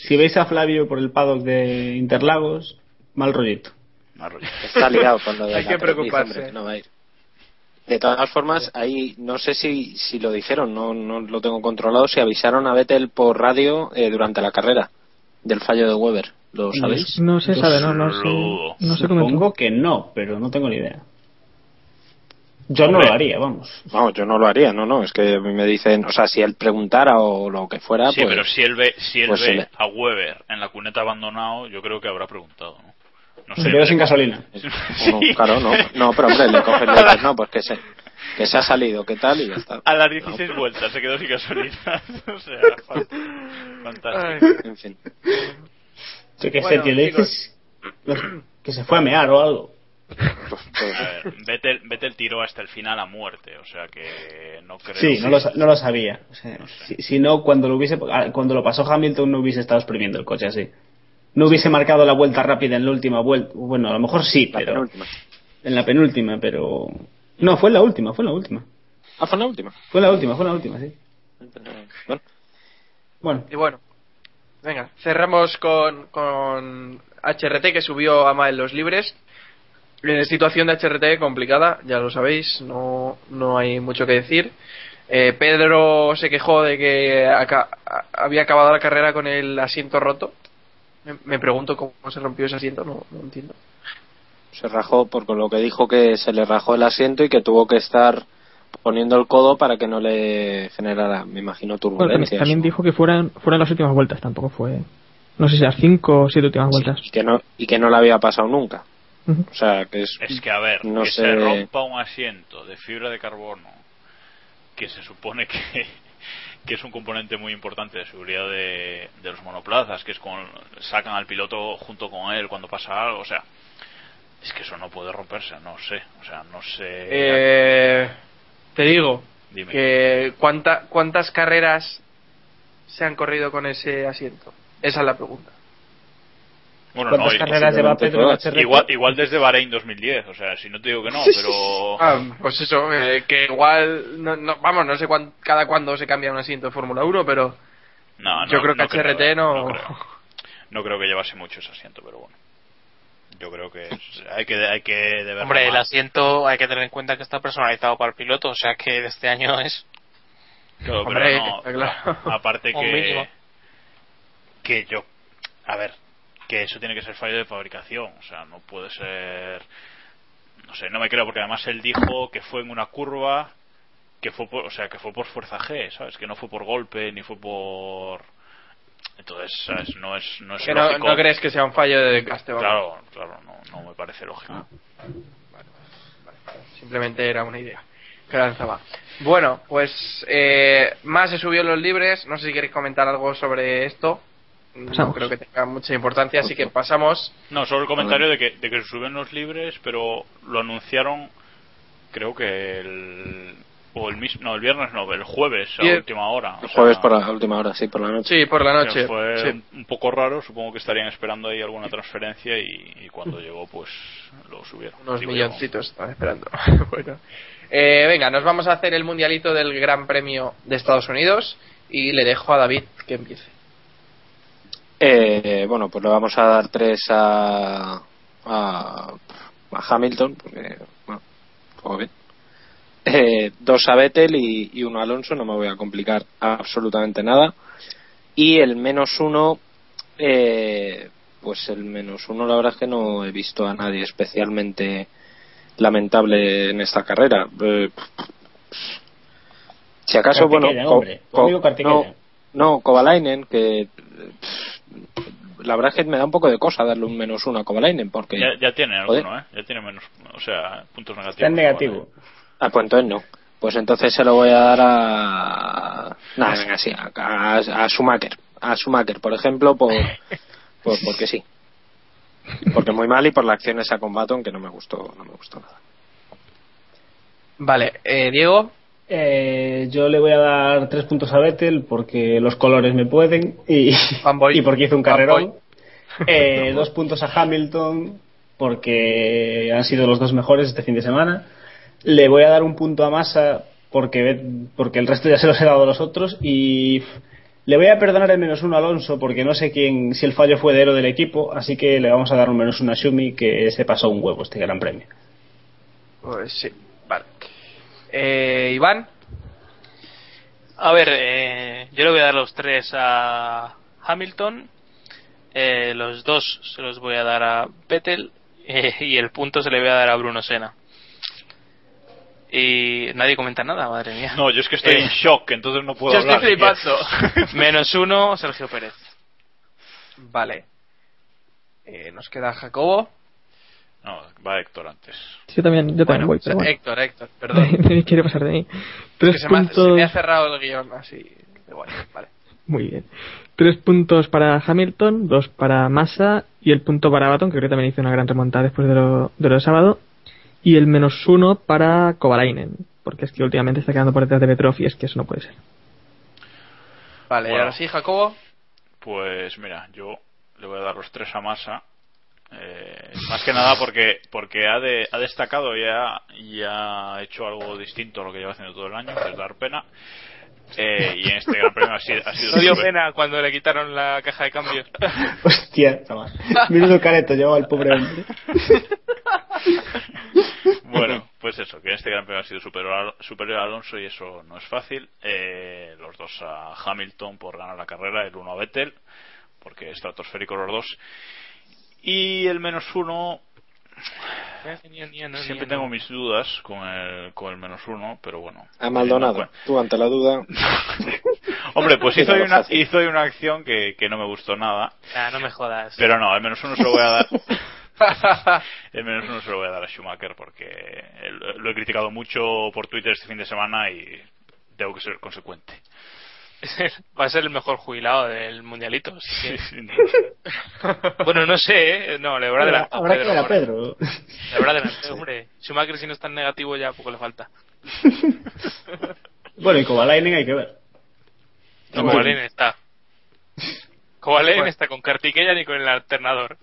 si veis a Flavio por el paddock de Interlagos, mal rollito. Está liado con lo de Hay la que preocuparse. hombre, que no va a ir. De todas formas, ahí no sé si, si lo dijeron, no, no lo tengo controlado, si avisaron a Vettel por radio eh, durante la carrera del fallo de Weber. ¿Lo sabéis? No se sabe, no, no sé. No se. Supongo que no, pero no tengo ni idea. Yo no lo haría, vamos. Vamos, yo no lo haría, no, no, es que a mí me dicen, o sea, si él preguntara o lo que fuera, Sí, pues... pero si él ve, si él pues ve a Weber en la cuneta abandonado, yo creo que habrá preguntado, ¿no? No Se quedó sin gasolina. No, claro, no, no, pero hombre, le coges, le dices, no, pues que se, que se ha salido, ¿qué tal? Y ya está. A las 16 vueltas se quedó sin gasolina. o sea, fan- fantástico. En fin. Yo que Bueno, sé, tío, le chicos. dices que se fue a mear o algo. A ver, Vettel, Vettel tiró hasta el final a muerte, o sea que no creo Sí, no lo, no lo sabía. O sea, si, si no, cuando lo hubiese cuando lo pasó Hamilton no hubiese estado exprimiendo el coche así. No hubiese marcado la vuelta rápida en la última vuelta. Bueno, a lo mejor sí, pero en la penúltima, pero no, fue en la última, fue en la última. Ah, fue en la última. Fue en la última, fue en la última, sí. Bueno, Bueno, Y bueno, venga, cerramos con, con HRT que subió a en los libres. Eh, situación de HRT complicada, ya lo sabéis, no, no hay mucho que decir. Eh, Pedro se quejó de que aca- había acabado la carrera con el asiento roto. Me, me pregunto cómo se rompió ese asiento, no, no entiendo. se rajó por lo que dijo que se le rajó el asiento y que tuvo que estar poniendo el codo para que no le generara, me imagino, Bueno, también, turbulencias. también dijo que fueran, fueran las últimas vueltas, tampoco fue. No sé si las cinco o siete últimas vueltas. y, que no, y que no le había pasado nunca. O sea, que es... Es que, a ver, No que sé. se rompa un asiento de fibra de carbono, que se supone que, que es un componente muy importante de seguridad de, de los monoplazas, que es con sacan al piloto junto con él cuando pasa algo, o sea, es que eso no puede romperse, no sé, o sea, no sé. Eh, te digo Dime. que cuánta, cuántas carreras se han corrido con ese asiento. Esa es la pregunta. Bueno, ¿Cuántas no, carreras lleva Pedro en HRT? igual, igual desde Bahrein 2010, o sea, si no te digo que no, pero Ah, pues eso, eh, que igual, no, no- vamos, no sé cuán- cada cuándo se cambia un asiento de Fórmula 1, pero no, no, yo creo que no HRT no... no creo. No creo que llevase mucho ese asiento, pero bueno. yo creo que es- hay que hay que Hombre, el asiento hay que tener en cuenta que está personalizado para el piloto, o sea que de este año es. Claro, pero Hombre, no, está claro. aparte que que yo a ver que eso tiene que ser fallo de fabricación o sea no puede ser no sé no me creo porque además él dijo que fue en una curva que fue por, o sea que fue por fuerza G sabes que no fue por golpe ni fue por entonces ¿sabes? no es no es Que no, lógico no crees que sea un fallo de desgaste, claro claro no, no me parece lógico Simplemente era una idea que lanzaba. Bueno, pues eh, más se subió en los libres. No sé si queréis comentar algo sobre esto. No Pasamos. creo que tenga mucha importancia, así que pasamos. No, solo el comentario de que, de que se suben los libres, pero lo anunciaron, creo que el. O el mismo. No, el viernes no, el jueves a Bien. última hora. El jueves por la última hora, sí, por la noche. Sí, por la noche. sea, fue sí. un, un poco raro, supongo que estarían esperando ahí alguna transferencia y, y cuando llegó, pues lo subieron. Unos Digo yo. milloncitos están esperando. bueno. Eh, venga, nos vamos a hacer el mundialito del Gran Premio de Estados Unidos y le dejo a David que empiece. Eh, bueno, pues le vamos a dar tres a, a, a Hamilton, porque, bueno, todo bien. Eh, dos a Vettel y, y uno a Alonso, no me voy a complicar absolutamente nada. Y el menos uno, eh, pues el menos uno, la verdad es que no he visto a nadie especialmente lamentable en esta carrera. Eh, si acaso, bueno, co- co- no, no, Kovalainen, que pff, la verdad es que me da un poco de cosa darle un menos uno a Kovalainen, porque... Ya, ya tiene Joder. alguno, ¿eh? Ya tiene menos. O sea, puntos negativos. Está en negativo. Ah, pues entonces no. Pues entonces se lo voy a dar a... Nada, venga, sí, a, a, a Schumacher. A Schumacher, por ejemplo, por, por- porque sí. Porque muy mal y por la acción esa con Baton que no me gustó, no me gustó nada. Vale, eh, Diego. Eh, yo le voy a dar tres puntos a Vettel porque los colores me pueden y, y porque hizo un carrerón. Eh, dos puntos a Hamilton porque han sido los dos mejores este fin de semana. Le voy a dar un punto a Massa porque, porque el resto ya se los he dado a los otros y le voy a perdonar el menos uno a Alonso porque no sé quién si el fallo fue de o del equipo, así que le vamos a dar un menos uno a Shumi que se pasó un huevo este gran premio. Pues sí. Eh, Iván. A ver, eh, yo le voy a dar los tres a Hamilton, eh, los dos se los voy a dar a Vettel eh, y el punto se le voy a dar a Bruno Sena. Y nadie comenta nada, madre mía. No, yo es que estoy Eh, en shock, entonces no puedo yo hablar. estoy flipando. Menos uno, Sergio Pérez. Vale. Eh, nos queda Jacobo. No, va Héctor antes. Yo también, yo también voy, pero bueno. Héctor, Héctor, perdón. Quiere pasar de mí. Es Tres que se me, ha, se puntos. me ha cerrado el guion así. vale. Muy bien. Tres puntos para Hamilton, dos para Massa y el punto para Baton, que creo que también hizo una gran remontada después de lo, de lo de sábado. Y el menos uno para Kovalainen, porque es que últimamente está quedando por detrás de Petrov y es que eso no puede ser. Vale, y Bueno. ahora sí, Jacobo. Pues mira, yo le voy a dar los tres a Massa. Eh, más que nada porque porque ha, de- ha destacado y ha, y ha hecho algo distinto a lo que lleva haciendo todo el año, que es dar pena. Eh, y en este gran premio ha sido, ha sido No dio pena cuando le quitaron la caja de cambio. Hostia, chaval. Menudo careto llevaba el pobre hombre. Bueno, pues eso, que en este gran premio ha sido superior a, superior a Alonso y eso no es fácil. Eh, los dos a Hamilton por ganar la carrera, el uno a Vettel, porque estratosféricos los dos. Y el menos uno, siempre tengo mis dudas con el, con el menos uno, pero bueno. A Maldonado, Bueno, tú ante la duda. Hombre, pues hizo una, hizo una acción que, que no me gustó nada. Ah, no me jodas. Pero no, al menos uno se lo voy a dar. el menos uno se lo voy a dar a Schumacher porque lo he criticado mucho por Twitter este fin de semana y tengo que ser consecuente. Va a ser el mejor jubilado del mundialito. así que- Sí, sí, no. bueno, no sé, ¿eh? no, le habrá adelantado Habrá que ver a. Pedro. Le habrá adelantado, hombre. Schumacher, si no está en negativo, ya poco le falta. Bueno, y Kovalainen hay que ver. No, Kovalainen está. Kovalainen está con Kartikeyan y con el alternador.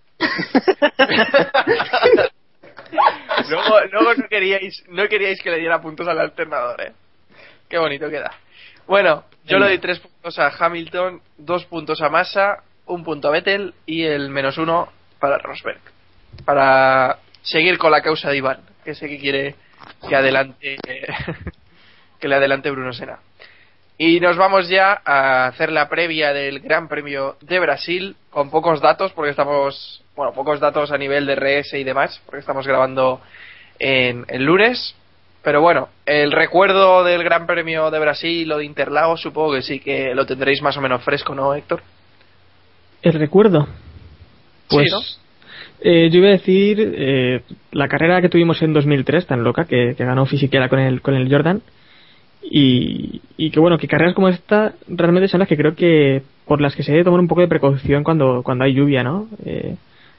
luego luego no, queríais, no queríais que le diera puntos al alternador, ¿eh? Qué bonito queda. Bueno, yo le doy tres puntos a Hamilton, dos puntos a Massa, un punto a Vettel y el menos uno para Rosberg. para seguir con la causa de Iván, que sé que quiere que adelante que le adelante Bruno Sena. Y nos vamos ya a hacer la previa del Gran Premio de Brasil con pocos datos, porque estamos, bueno, pocos datos a nivel de RS y demás, porque estamos grabando en el lunes. Pero bueno, el recuerdo del Gran Premio de Brasil o de Interlagos, supongo que sí que lo tendréis más o menos fresco, ¿no, Héctor? El recuerdo. Pues Sí, ¿no? eh, yo iba a decir eh, la carrera que tuvimos en 2003, tan loca, que, que ganó Fisichella con el, con el Jordan. Y, y que bueno, que carreras como esta realmente son las que creo que por las que se debe tomar un poco de precaución cuando, cuando hay lluvia, ¿no? Eh,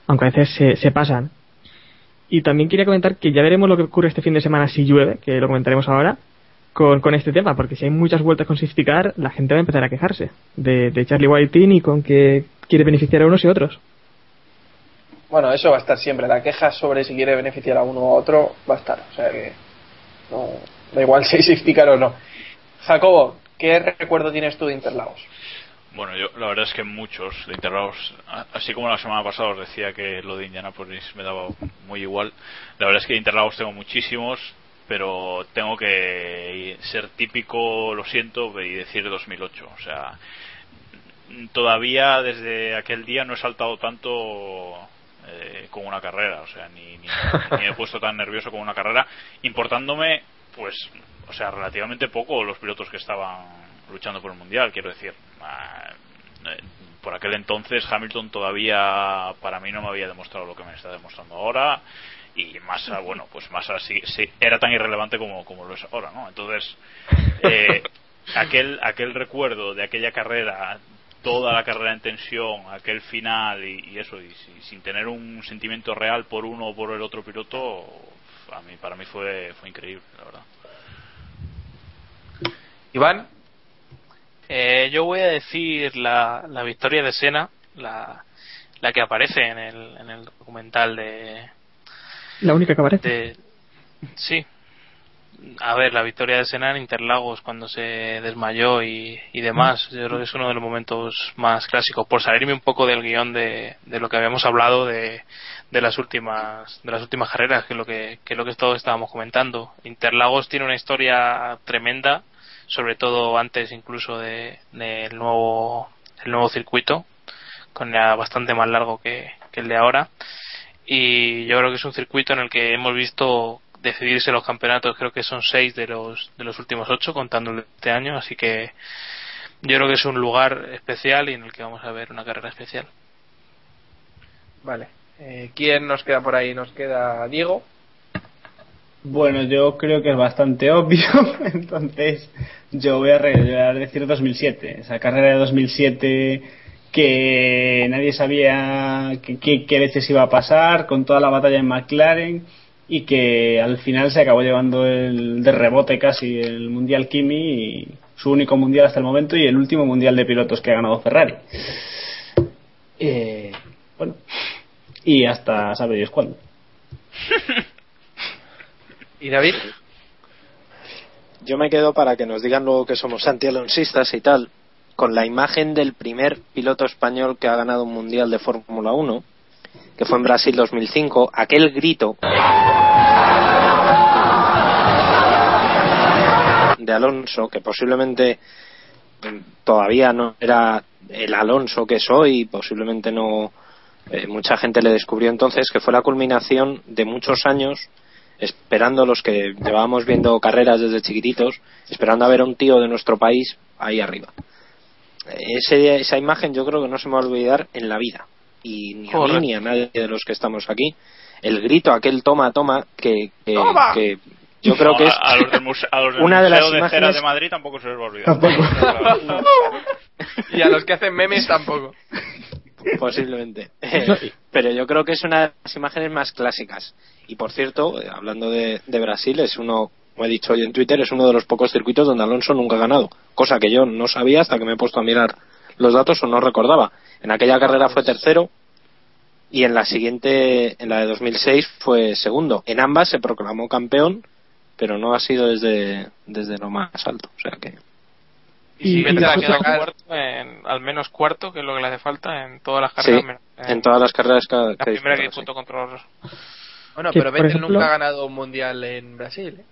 aunque a veces se, se pasan. Y también quería comentar que ya veremos lo que ocurre este fin de semana si llueve, que lo comentaremos ahora, con, con este tema, porque si hay muchas vueltas con safety car, la gente va a empezar a quejarse de, de Charlie Whiting y con que quiere beneficiar a unos y otros. Bueno, eso va a estar siempre. La queja sobre si quiere beneficiar a uno u otro va a estar. O sea que no, da igual si hay safety o no. Jacobo, ¿qué recuerdo tienes tú de Interlagos? Bueno, yo la verdad es que muchos de Interlagos, a- así como la semana pasada os decía que lo de Indianapolis me daba muy igual, la verdad es que de tengo muchísimos, pero tengo que ser típico, lo siento, y decir 2008. O sea, todavía desde aquel día no he saltado tanto eh, con una carrera, o sea, ni, ni, ni me he puesto tan nervioso con una carrera, importándome, pues, o sea, relativamente poco los pilotos que estaban luchando por el mundial, quiero decir. ah, eh, por aquel entonces Hamilton todavía para mí no me había demostrado lo que me está demostrando ahora y Massa bueno pues Massa sí, sí, era tan irrelevante como, como lo es ahora no entonces eh, aquel aquel recuerdo de aquella carrera toda la carrera en tensión aquel final y, y eso y si- sin tener un sentimiento real por uno o por el otro piloto a mí para mí fue fue increíble la verdad Iván. Eh, yo voy a decir la, la victoria de Sena, la, la que aparece en el, en el documental de, La única que aparece. de- sí. A ver la victoria de Senna en Interlagos cuando se desmayó y, y demás yo creo que es uno de los momentos más clásicos por salirme un poco del guion de, de lo que habíamos hablado de, de las últimas de las últimas carreras que es lo que, que es lo que todos estábamos comentando. Interlagos tiene una historia tremenda sobre todo antes incluso de del nuevo el nuevo circuito con ya bastante más largo que, que el de ahora y yo creo que es un circuito en el que hemos visto decidirse los campeonatos creo que son seis de los de los últimos ocho contando de este año así que yo creo que es un lugar especial y en el que vamos a ver una carrera especial Vale. Eh, ¿Quién nos queda por ahí? Nos queda Diego. Bueno, yo creo que es bastante obvio, entonces yo voy a, a decir 2007, esa carrera de 2007 que nadie sabía qué veces iba a pasar, con toda la batalla en McLaren y que al final se acabó llevando el de rebote casi el Mundial Kimi, y su único Mundial hasta el momento y el último Mundial de pilotos que ha ganado Ferrari. Eh, bueno, y hasta sabe cuándo. ¿Y David? Yo me quedo para que nos digan luego que somos antialonsistas y tal, con la imagen del primer piloto español que ha ganado un mundial de Fórmula 1, que fue en Brasil 2005, aquel grito de Alonso, que posiblemente todavía no era el Alonso que soy, posiblemente no eh, mucha gente le descubrió entonces, que fue la culminación de muchos años esperando los que llevábamos viendo carreras desde chiquititos, esperando a ver a un tío de nuestro país ahí arriba. Ese, esa imagen yo creo que no se me va a olvidar en la vida. Y ni a mí ni a nadie de los que estamos aquí. El grito, aquel toma, toma, que, que, ¡Toma! que yo creo No, que es a, a los del, muse- a los del una de las Museo de Cera imágenes de Madrid tampoco se les va a olvidar. Y a los que hacen memes tampoco. Posiblemente. Pero yo creo que es una de las imágenes más clásicas. Y por cierto, eh, hablando de, de Brasil, es uno, como he dicho hoy en Twitter, es uno de los pocos circuitos donde Alonso nunca ha ganado. Cosa que yo no sabía hasta que me he puesto a mirar los datos o no recordaba. En aquella carrera fue tercero y en la siguiente, en la de 2006, fue segundo. En ambas se proclamó campeón, pero no ha sido desde, desde lo más alto. O sea que. Y, Y- Vettel y ha quedado cuarto en, al menos cuarto que es lo que le hace falta en todas las carreras Sí. En todas las carreras que, La que primera que disputó, contra los... Bueno, pero Vettel ejemplo- nunca ha ganado un mundial en Brasil. ¿eh?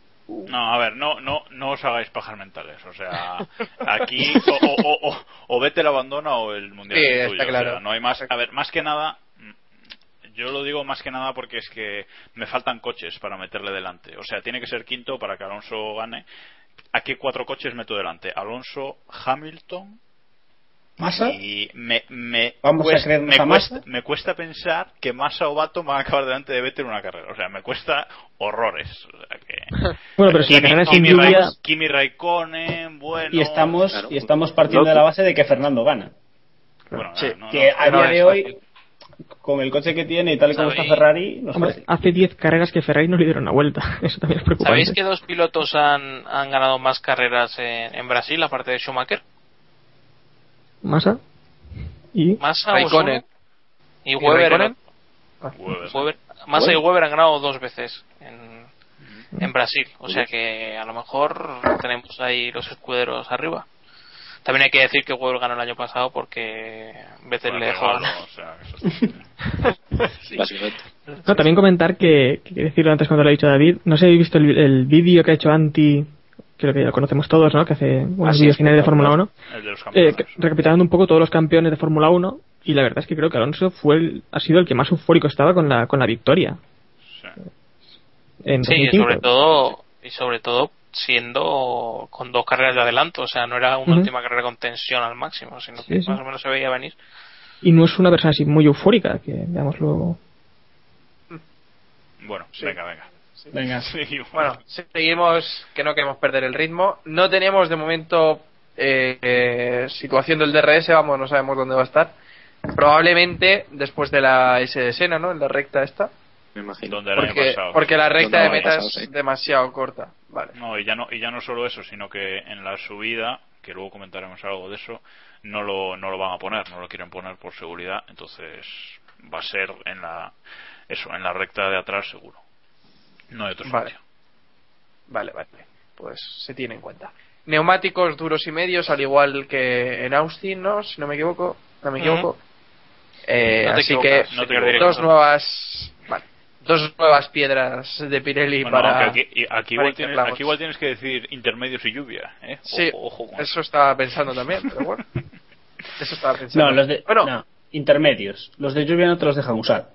No, a ver, no, no, no os hagáis pajas mentales. O sea, aquí o, o, o, o, o Vettel abandona o el mundial Sí, es está tuyo. O claro. sea, no hay más. A ver, más que nada, mm, yo lo digo más que nada porque es que me faltan coches para meterle delante. O sea, tiene que ser quinto para que Alonso gane. ¿A qué cuatro coches meto delante? Alonso, Hamilton. ¿Massa? Y me, me, ¿Vamos a cuesta, creernos me, a cuesta, Massa? me cuesta pensar que Massa o Baton van a acabar delante de Vettel en una carrera. O sea, me cuesta horrores. O sea, que... Bueno, pero si la carrera es sin Kimi lluvia, Kimi Raikkonen, bueno. Y estamos, Claro. y estamos partiendo de la base de que Fernando gana. Bueno, Sí, no, no, que no, a no día de fácil. hoy, con el coche que tiene y tal y como está. Ferrari, no hombre, hace 10 carreras que Ferrari no le dieron una vuelta. Eso también es preocupante. ¿Sabéis que dos pilotos han, han ganado más carreras en, en Brasil, aparte de Schumacher? Massa y Massa, Raikkonen. Y ¿Y Weber. Raikkonen? Weber. Weber- Massa y Weber han ganado dos veces en, en Brasil. O sea que a lo mejor tenemos ahí los escuderos arriba. También hay que decir que Weber ganó el año pasado porque Vettel Bueno, le dejó o sea, sí. No, también comentar que, que decirlo antes cuando lo ha dicho David, no sé si habéis visto el, el vídeo que ha hecho Anti, creo que ya lo conocemos todos, ¿no? Que hace unos sí, vídeos finales de Fórmula 1, El de los eh, recapitulando un poco todos los campeones de Fórmula 1, y la verdad es que creo que Alonso fue el- ha sido el que más eufórico estaba con la, con la victoria. En Sí, y 2005. sobre todo y sobre todo siendo con dos carreras de adelanto, o sea, no era una última carrera con tensión al máximo, sino que Sí, sí. más o menos se veía venir. Y no es una persona así muy eufórica, que veamos luego. Bueno, venga, venga. Venga. Seguimos. Bueno, seguimos, que no queremos perder el ritmo. No tenemos de momento eh, situación del DRS, vamos, no sabemos dónde va a estar. Probablemente después de la S de Sena, ¿no? En la recta esta. Me imagino. Porque, porque la recta de meta pasado, es demasiado corta. Vale. No, y ya no, y ya no solo eso, sino que en la subida, que luego comentaremos algo de eso, no lo, no lo van a poner, no lo quieren poner por seguridad, entonces va a ser en la, eso, en la recta de atrás seguro. No hay otro Vale. sitio. Vale, vale. Pues se tiene en cuenta. Neumáticos duros y medios, al igual que en Austin, ¿no? Si no me equivoco. No me equivoco. Eh, No te así que no te dos nuevas. Dos nuevas piedras de Pirelli Bueno, para. aquí, y aquí, para igual tienes, aquí igual tienes que decir intermedios y lluvia, ¿eh? Ojo, Sí, ojo eso estaba pensando también, pero bueno. Eso estaba pensando. No, los de, Bueno, no, intermedios. Los de lluvia no te los dejan usar.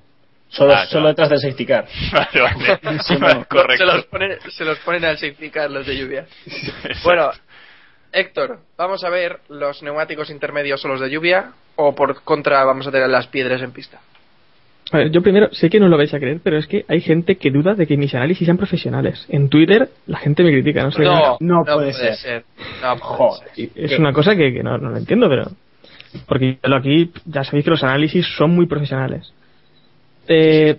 Solo, Ah, solo detrás del safety car. Vale, vale. Sí, no. Correcto. Se los ponen, se los ponen al safety car los de lluvia. Bueno, Héctor, vamos a ver los neumáticos intermedios o los de lluvia, o por contra vamos a tener las piedras en pista. A ver, yo primero, sé que no lo vais a creer, pero es que hay gente que duda de que mis análisis sean profesionales. En Twitter la gente me critica, no sé. No, no puede ser. No puede Joder. ser. Es una cosa que, que no, no lo entiendo, pero. Porque yo aquí ya sabéis que los análisis son muy profesionales. Eh,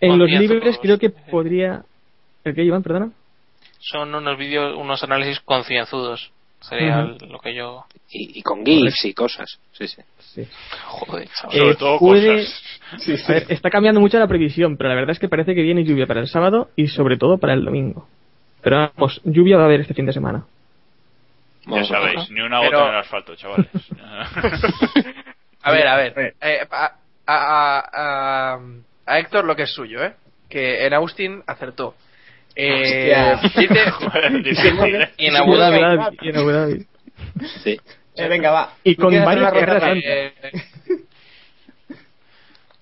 en los libres creo que podría. ¿El que Iván, perdona? Son unos vídeos, unos análisis concienzudos. Sería lo que yo. Y, y con GIFs y cosas. Sí, sí. Sí. Joder, chaval. Sobre Eh, todo puede- cosas. A ver, está cambiando mucho la previsión, pero la verdad es que parece que viene lluvia para el sábado y sobre todo para el domingo. Pero vamos, lluvia va a haber este fin de semana. Ya Vamos a ver. sabéis, ni una Pero- gota en el asfalto, chavales. A ver, a ver. eh, a, a- a- a Héctor lo que es suyo, ¿eh? Que en Austin acertó. Eh, Joder. Y en Abu Dhabi. Y en Abu Dhabi. Sí. Eh, venga, va. Y ¿Tú con varias carreras eh,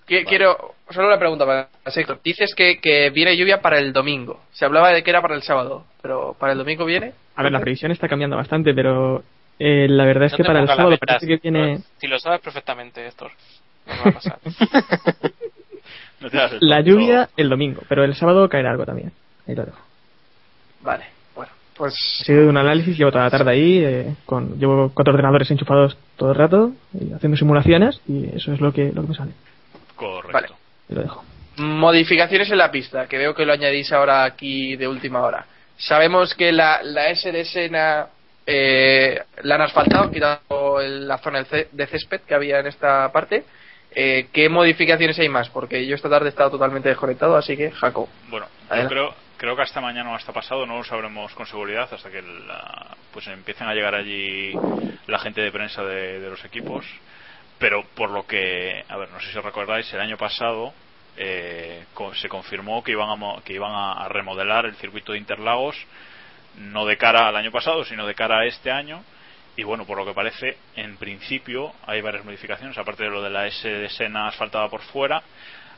qui- Quiero, solo una pregunta para Héctor. Dices que, que viene lluvia para el domingo. Se hablaba de que era para el sábado, pero ¿para el domingo viene? A ver, la previsión está cambiando bastante, pero eh, la verdad es No que para el sábado parece que viene. Si lo sabes perfectamente, Héctor. No va a pasar. No La lluvia el domingo, pero el sábado caerá algo también. Ahí lo dejo. Vale, bueno, pues Ha sido de un análisis, llevo toda la tarde ahí, eh, con, llevo cuatro ordenadores enchufados todo el rato, y haciendo simulaciones, y eso es lo que, lo que me sale. Correcto. Vale. Y lo dejo. Modificaciones en la pista, que veo que lo añadís ahora aquí de última hora. Sabemos que la, la S de Sena eh, la han asfaltado, quitando el- la zona de cé- de césped que había en esta parte. Eh, ¿Qué modificaciones hay más? Porque yo esta tarde he estado totalmente desconectado, así que Jaco. Bueno, yo creo, creo que hasta mañana o hasta pasado no lo sabremos con seguridad hasta que la- pues empiecen a llegar allí la gente de prensa de, de los equipos. pero por lo que, a ver, no sé si recordáis, el año pasado eh, se confirmó que iban, a, que iban a remodelar el circuito de Interlagos, no de cara al año pasado, sino de cara a este año. Y bueno, por lo que parece, en principio hay varias modificaciones, aparte de lo de la S de Sena asfaltada por fuera,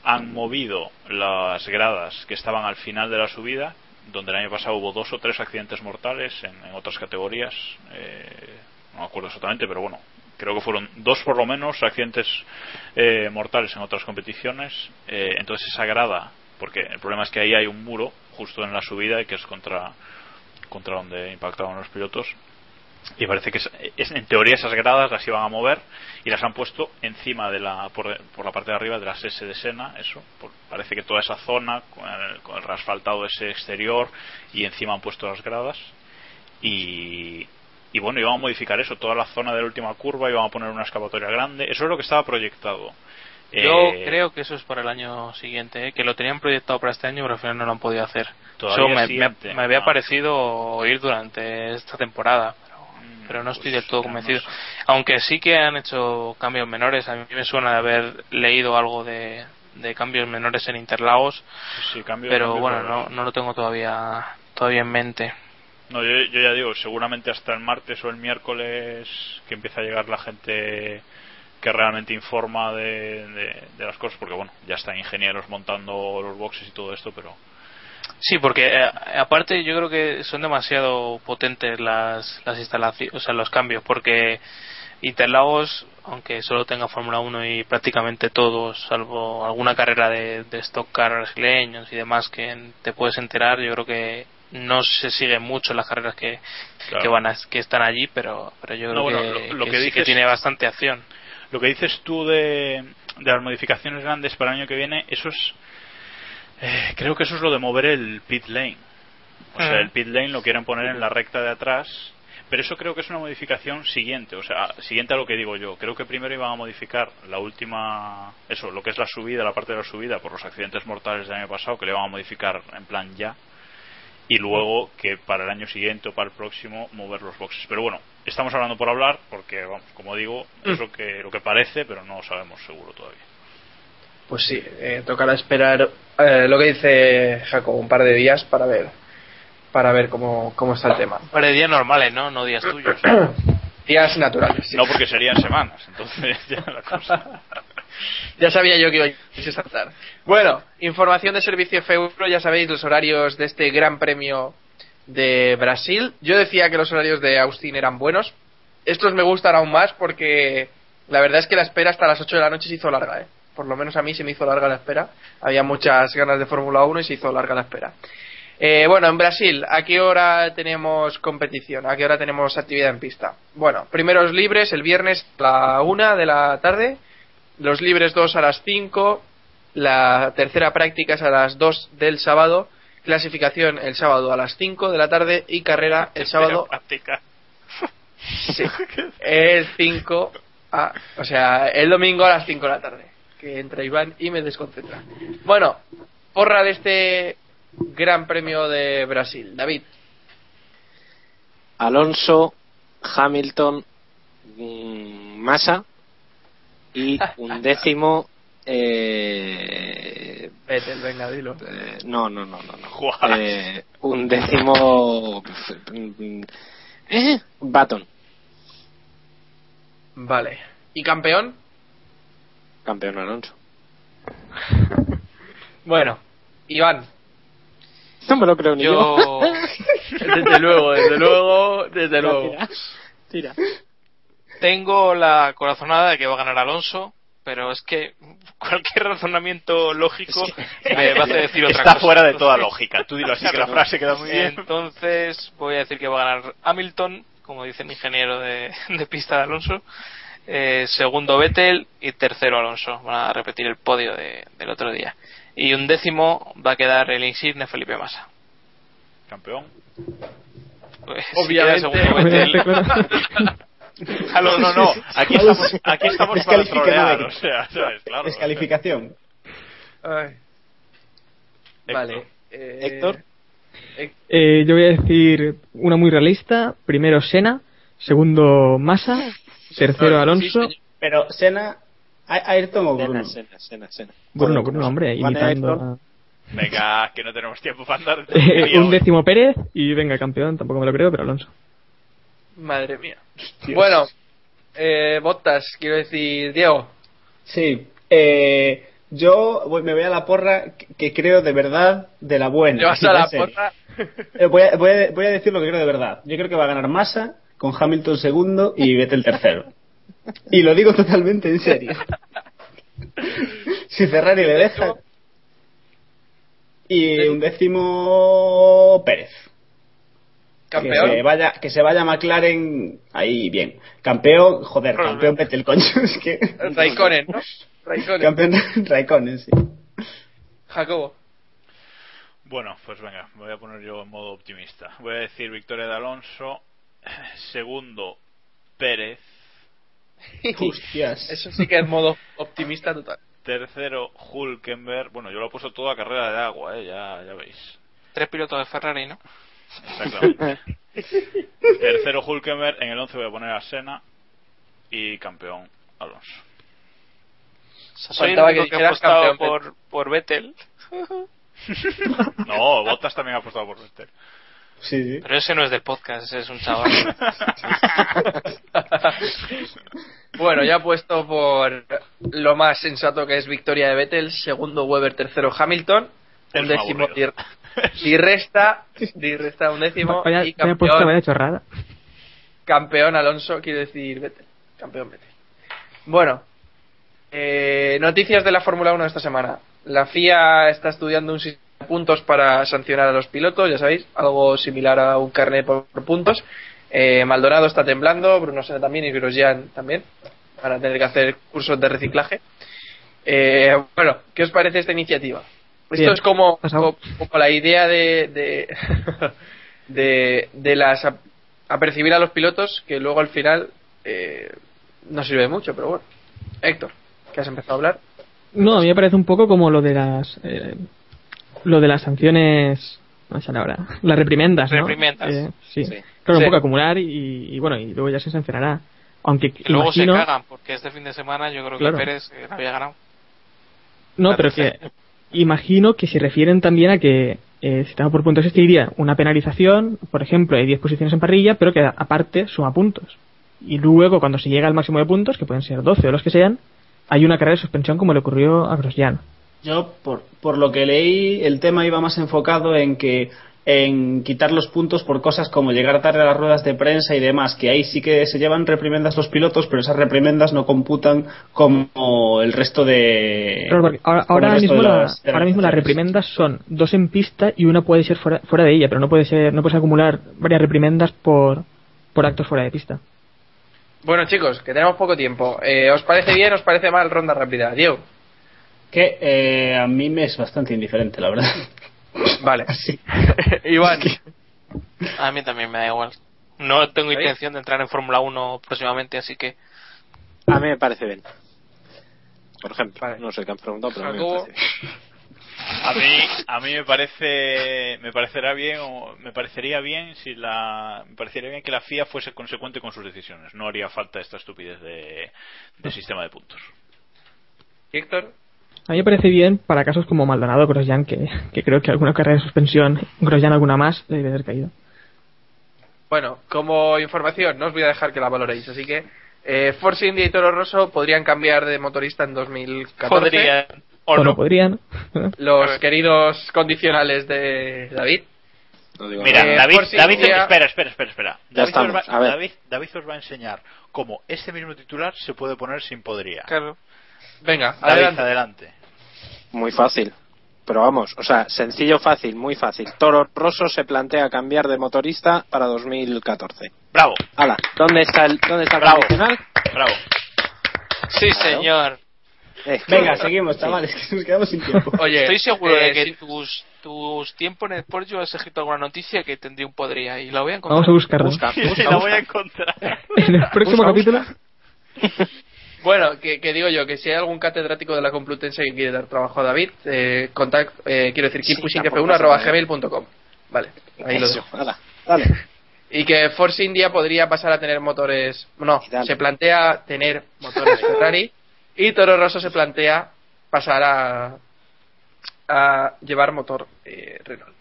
han movido las gradas que estaban al final de la subida, donde el año pasado hubo dos o tres accidentes mortales en, en otras categorías, eh, no me acuerdo exactamente, pero bueno, creo que fueron dos por lo menos accidentes eh, mortales en otras competiciones. Eh, entonces esa grada, porque el problema es que ahí hay un muro justo en la subida que es contra, contra donde impactaban los pilotos. Y parece que es, es- en teoría esas gradas las iban a mover y las han puesto encima de la por, por la parte de arriba de las S de Sena, eso. por- parece que toda esa zona con el, con el reasfaltado ese exterior y encima han puesto las gradas y, y bueno, iban a modificar eso, toda la zona de la última curva, iban a poner una escapatoria grande, eso es lo que estaba proyectado. Yo Eh, creo que eso es para el año siguiente, ¿eh? que lo tenían proyectado para este año, pero al final no lo han podido hacer. Eso me, siguiente, me- me había no. parecido oír durante esta temporada, pero, no estoy del todo pues convencido. sé. Aunque sí que han hecho cambios menores, a mí me suena de haber leído algo de, de cambios menores en Interlagos, Sí, cambio- pero cambio bueno, no, no lo tengo todavía todavía en mente. No, yo, yo ya digo, seguramente hasta el martes o el miércoles que empieza a llegar la gente que realmente informa de, de- de las cosas, porque bueno, ya están ingenieros montando los boxes y todo esto, pero Sí, porque eh, aparte yo creo que son demasiado potentes las, las instalaciones, o sea, los cambios, porque Interlagos, aunque solo tenga Fórmula 1 y prácticamente todos, salvo alguna carrera de, de stock car brasileños y demás que te puedes enterar, yo creo que no se sigue mucho las carreras que, Claro. que van a- que están allí, pero, pero yo creo bueno, que, lo- lo que que sí que tiene bastante acción. Lo que dices tú de, de las modificaciones grandes para el año que viene, eso es. Eh, creo que eso es lo de mover el pit lane. O sea, Mm. el pit lane lo quieren poner en la recta de atrás. Pero eso creo que es una modificación siguiente, o sea, siguiente a lo que digo yo. Creo que primero iban a modificar la última, eso, lo que es la subida, la parte de la subida por los accidentes mortales del año pasado, que le van a modificar en plan ya. Y luego que para el año siguiente o para el próximo mover los boxes. Pero bueno, estamos hablando por hablar, porque, vamos, como digo, es lo que, lo que parece, pero no sabemos seguro todavía. Pues sí, eh, tocará esperar eh, lo que dice Jacob, un par de días para ver para ver cómo, cómo está el tema. Para días normales, ¿no? No días tuyos. días naturales. sí. No porque serían semanas, entonces ya la cosa. Ya sabía yo que iba a saltar. Bueno, información de servicio Feuro, ya sabéis los horarios de este Gran Premio de Brasil. Yo decía que los horarios de Austin eran buenos. Estos me gustan aún más porque la verdad es que la espera hasta las 8 de la noche se hizo larga, ¿eh? Por lo menos a mí se me hizo larga la espera. Había muchas ganas de Fórmula 1 y se hizo larga la espera. Eh, bueno, en Brasil, ¿a qué hora tenemos competición? ¿A qué hora tenemos actividad en pista? Bueno, primeros libres el viernes a la 1 de la tarde, los libres 2 a las 5, la tercera práctica es a las 2 del sábado, clasificación el sábado a las 5 de la tarde y carrera el sábado Práctica. Sí, el 5 a, o sea, el domingo a las 5 de la tarde, que entra Iván y me desconcentra. Bueno, porra de este Gran Premio de Brasil, David. Alonso, Hamilton, mm, Massa y un décimo. Eh, Vettel, venga, dilo. eh, no, no, no, no. no. Eh, un décimo. Eh, Baton, Vale. ¿Y campeón? Campeón Alonso. Bueno, Iván. No me lo creo ni yo. Yo. desde luego, desde luego, desde luego. Tira. Tengo la corazonada de que va a ganar Alonso, pero es que cualquier razonamiento lógico me va a hacer decir otra Está cosa. fuera de toda Entonces- lógica. Tú dilo así que la frase queda muy bien. Entonces voy a decir que va a ganar Hamilton, como dice el ingeniero de, de pista de Alonso. Eh, segundo Vettel y tercero Alonso. Van a repetir el podio de- del otro día. Y un décimo va a quedar el insigne Felipe Massa. Campeón. Pues, si Obviamente. queda segundo Vettel- no, no, no. Aquí estamos, aquí estamos para trolear, o sea, ¿sabes? Claro. Descalificación. Ay. Héctor. Vale. eh, Héctor. Héctor. Eh, yo voy a decir una muy realista. Primero Sena, segundo Massa, tercero Alonso. Pero Sena, ¿A- Ayrton o Sena, Bruno? Sena, Sena, Sena. Bruno, Bruno, hombre, Vale, imitando Ayrton. Venga, que no tenemos tiempo para andar. a... un décimo Pérez y venga, campeón, tampoco me lo creo, pero Alonso. Madre mía. Bueno, eh, Bottas, quiero decir, Diego. Sí. Eh, yo voy- me voy a la porra que, que creo de verdad de la buena. ¿Te vas a la porra? Eh, voy, a, voy a- voy a decir lo que creo de verdad. Yo creo que va a ganar Massa con Hamilton segundo y Vettel tercero. Y lo digo totalmente en serio. si Ferrari le deja. Y un décimo Pérez. Campeón. Que se vaya, que se vaya McLaren ahí bien. Campeón, joder, campeón Vettel, coño. Es que. Raikkonen, ¿no? Raikkonen. Campeón Raikkonen, sí. Jacobo. Bueno, pues venga, me voy a poner yo en modo optimista. Voy a decir victoria de Alonso, segundo Pérez, Hostias. Eso sí que es modo optimista total. tercero Hulkenberg. Bueno, yo lo he puesto todo a carrera de agua, ¿eh? ya, ya veis. Tres pilotos de Ferrari, ¿no? Exactamente. tercero Hulkenberg, en el 11 voy a poner a Senna y campeón Alonso. Soy el único que que, ha apostado por, por Vettel. No, Bottas también ha apostado por Vettel. Sí, sí. Pero ese no es del podcast, ese es un chaval. Bueno, ya puesto por lo más sensato que es victoria de Vettel, segundo Weber, tercero Hamilton, Es un décimo y resta, y resta un décimo Vaya, y vaya campeón, vaya chorrada. campeón Alonso, quiero decir Vettel, campeón Vettel. Bueno, eh, noticias de la Fórmula 1 esta semana. La FIA está estudiando un sistema puntos para sancionar a los pilotos, ya sabéis, algo similar a un carnet por, por puntos. Eh, Maldonado está temblando, Bruno Senna también y Grosjean también. Van a tener que hacer cursos de reciclaje. Eh, bueno, ¿qué os parece esta iniciativa? Esto es como, Pasado. como, como la idea de, de, de, de las ap- apercibir a los pilotos que luego al final eh, no sirve mucho, pero bueno. Héctor, que has empezado a hablar. No, a mí me parece un poco como lo de las eh, lo de las sanciones no sale ahora las reprimendas, ¿no? Reprimendas. Eh, sí. Sí. Claro, Sí. un poco acumular y, y bueno, y luego ya se sancionará. Aunque Y luego imagino, se cagan, porque este fin de semana yo creo Claro. que Pérez eh, la había ganado. no, la pero tercera. que imagino que se refieren también a que eh, si estamos por puntos este iría una penalización, por ejemplo, hay 10 posiciones en parrilla, pero que aparte suma puntos. Y luego cuando se llega al máximo de puntos, que pueden ser 12 o los que sean, hay una carrera de suspensión como le ocurrió a Grosjean. Yo, por, por lo que leí, el tema iba más enfocado en que en quitar los puntos por cosas como llegar tarde a las ruedas de prensa y demás, que ahí sí que se llevan reprimendas los pilotos, pero esas reprimendas no computan como el resto de... Ahora, ahora resto mismo, de la- las ahora mismo las reprimendas son dos en pista y una puede ser fuera, fuera de ella, pero no puede ser no puedes acumular varias reprimendas por, por actos fuera de pista. Bueno, chicos, que tenemos poco tiempo. Eh, ¿Os parece bien os parece mal ronda rápida? Diego. Que eh, a mí me es bastante indiferente, la verdad. Vale. Iván. A mí también me da igual. No tengo intención de entrar en Fórmula 1 próximamente, así que A mí me parece bien. Por ejemplo, Vale. no sé qué han preguntado, pero a mí me Jacobo. parece bien. A mí, a mí me parece, me parecerá bien o me parecería bien si la, me parecería bien que la FIA fuese consecuente con sus decisiones. No haría falta esta estupidez de, de sistema de puntos. Héctor. A mí me parece bien para casos como Maldonado o Grosjean, que, que creo que alguna carrera de suspensión, Grosjean alguna más, le debe haber caído. Bueno, como información, no os voy a dejar que la valoréis, así que eh, Force India y Toro Rosso podrían cambiar de motorista en 2014. podría o no no. podrían. Los queridos condicionales de David. No digo Mira. Eh, David, David, espera, espera, espera, espera. Ya David, os estamos, va, a ver. David, David os va a enseñar cómo este mismo titular se puede poner sin podría. Claro. Venga, David, adelante. adelante. Muy fácil. Pero vamos, o sea, sencillo, fácil, muy fácil. Toro Rosso se plantea cambiar de motorista para 2014. Bravo, Hala, ¿dónde está el, dónde está el Bravo. condicional? bravo. Sí, señor. Eh, Venga, seguimos, chavales, que nos quedamos sin tiempo. Oye, Estoy seguro eh, de que si- tus, tus tiempos en el Porsche has escrito alguna noticia que tendría un podría y la voy a encontrar. Vamos a buscarlo. Busca, Sí, busca, la voy a busca. encontrar. En el próximo Busca, capítulo, Bueno, que, que digo yo, que si hay algún catedrático de la Complutense que quiere dar trabajo a David, eh, contact, eh, quiero decir, Sí, keeppushingf1 tampoco arroba pasa nada. gmail.com. Vale, ahí lo Eso, dejo. hala, dale. Y que Force India podría pasar a tener motores. No, se plantea tener motores Ferrari. Y Toro Rosso se plantea pasar a, a llevar motor eh, Renault.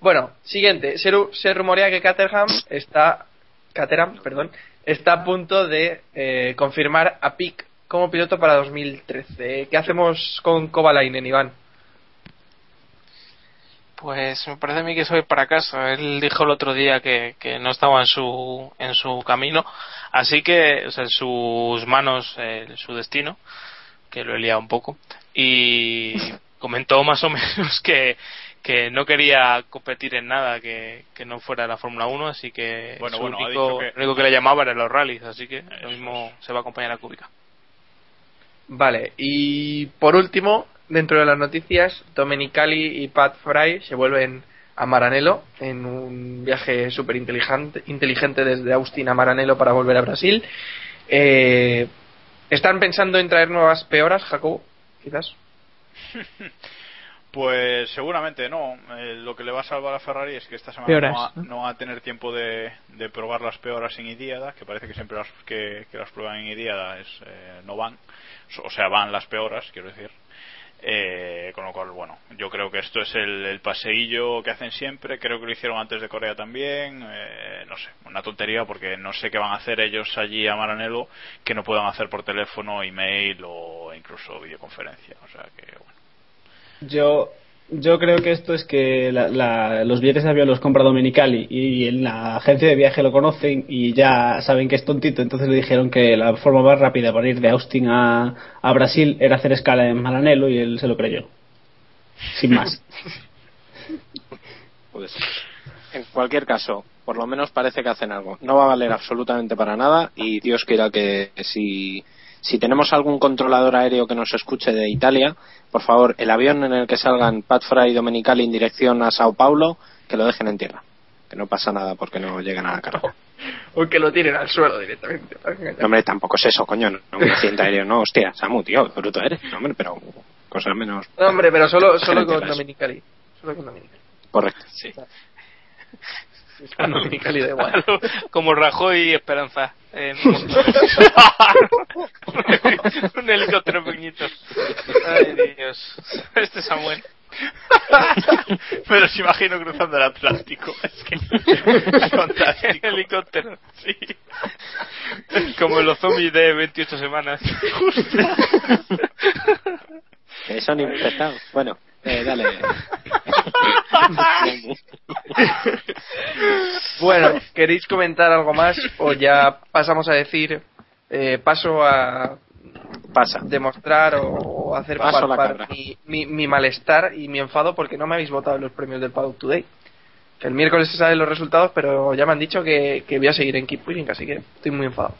Bueno, siguiente. Se, se rumorea que Caterham está. Caterham, perdón. Está a punto de eh, confirmar a Pic como piloto para 2013. ¿Qué hacemos con Kovalainen, Iván? Pues me parece a mí que soy para casa. Él dijo el otro día que, no estaba en su, en su camino, así que, en sus manos, eh, su destino, que lo he liado un poco, y comentó más o menos que, que no quería competir en nada que, que no fuera la Fórmula 1, así que Bueno, único, que- lo único que le llamaba era los rallies, así que lo mismo se va a acompañar a Kubica. Vale, y por último, dentro de las noticias, Domenicali y Pat Fry se vuelven a Maranello en un viaje súper inteligente, inteligente desde Austin a Maranello para volver a Brasil. Eh, ¿Están pensando en traer nuevas peoras, Jacobo? Quizás. Pues seguramente no. Eh, lo que le va a salvar a Ferrari es que esta semana Peoras, no, va, ¿no? no va a tener tiempo de, de probar las peoras en Idiada, que parece que siempre las, que, que las prueban en Idiada es, eh, no van. O sea, van las peoras, quiero decir. Eh, con lo cual, bueno, yo creo que esto es el, el paseillo que hacen siempre. Creo que lo hicieron antes de Corea también. Eh, no sé, una tontería porque no sé qué van a hacer ellos allí a Maranello que no puedan hacer por teléfono, email o incluso videoconferencia. O sea que, bueno. Yo, yo creo que esto es que la- la- los billetes de avión los compra Domenicali y en la agencia de viaje lo conocen y ya saben que es tontito, entonces le dijeron que la forma más rápida para ir de Austin a, a Brasil era hacer escala en Maranello y él se lo creyó. Sin más. Pues, en cualquier caso, por lo menos parece que hacen algo. No va a valer absolutamente para nada y Dios quiera que si, si tenemos algún controlador aéreo que nos escuche de Italia, por favor, el avión en el que salgan Pat Fry y Domenicali en dirección a Sao Paulo, que lo dejen en tierra. Que no pasa nada porque no llegan a la carga. O que lo tiren al suelo directamente. No, hombre, tampoco es eso, coño. No, un accidente aéreo, no, hostia, Samu, tío, bruto eres. No, hombre, pero cosas menos. No, hombre, pero solo, solo con. Domenicali. Solo con Domenicali. Correcto. Sí. Igual. Como Rajoy y Esperanza. en- un helicóptero pequeñito. Ay, Dios. Este Samuel. Pero se imagino cruzando el Atlántico. Es que es fantástico. helicóptero. Sí. Como los zombies de 28 semanas. Que son infectados. Bueno, eh, dale. Bueno, ¿queréis comentar algo más o ya pasamos a decir eh, paso a Pasa. demostrar o hacer Paso palpar mi, mi, mi malestar y mi enfado porque no me habéis votado en los premios del Paddock Today? Que el miércoles se saben los resultados, pero ya me han dicho que, que voy a seguir en Keep Pushing, así que estoy muy enfadado.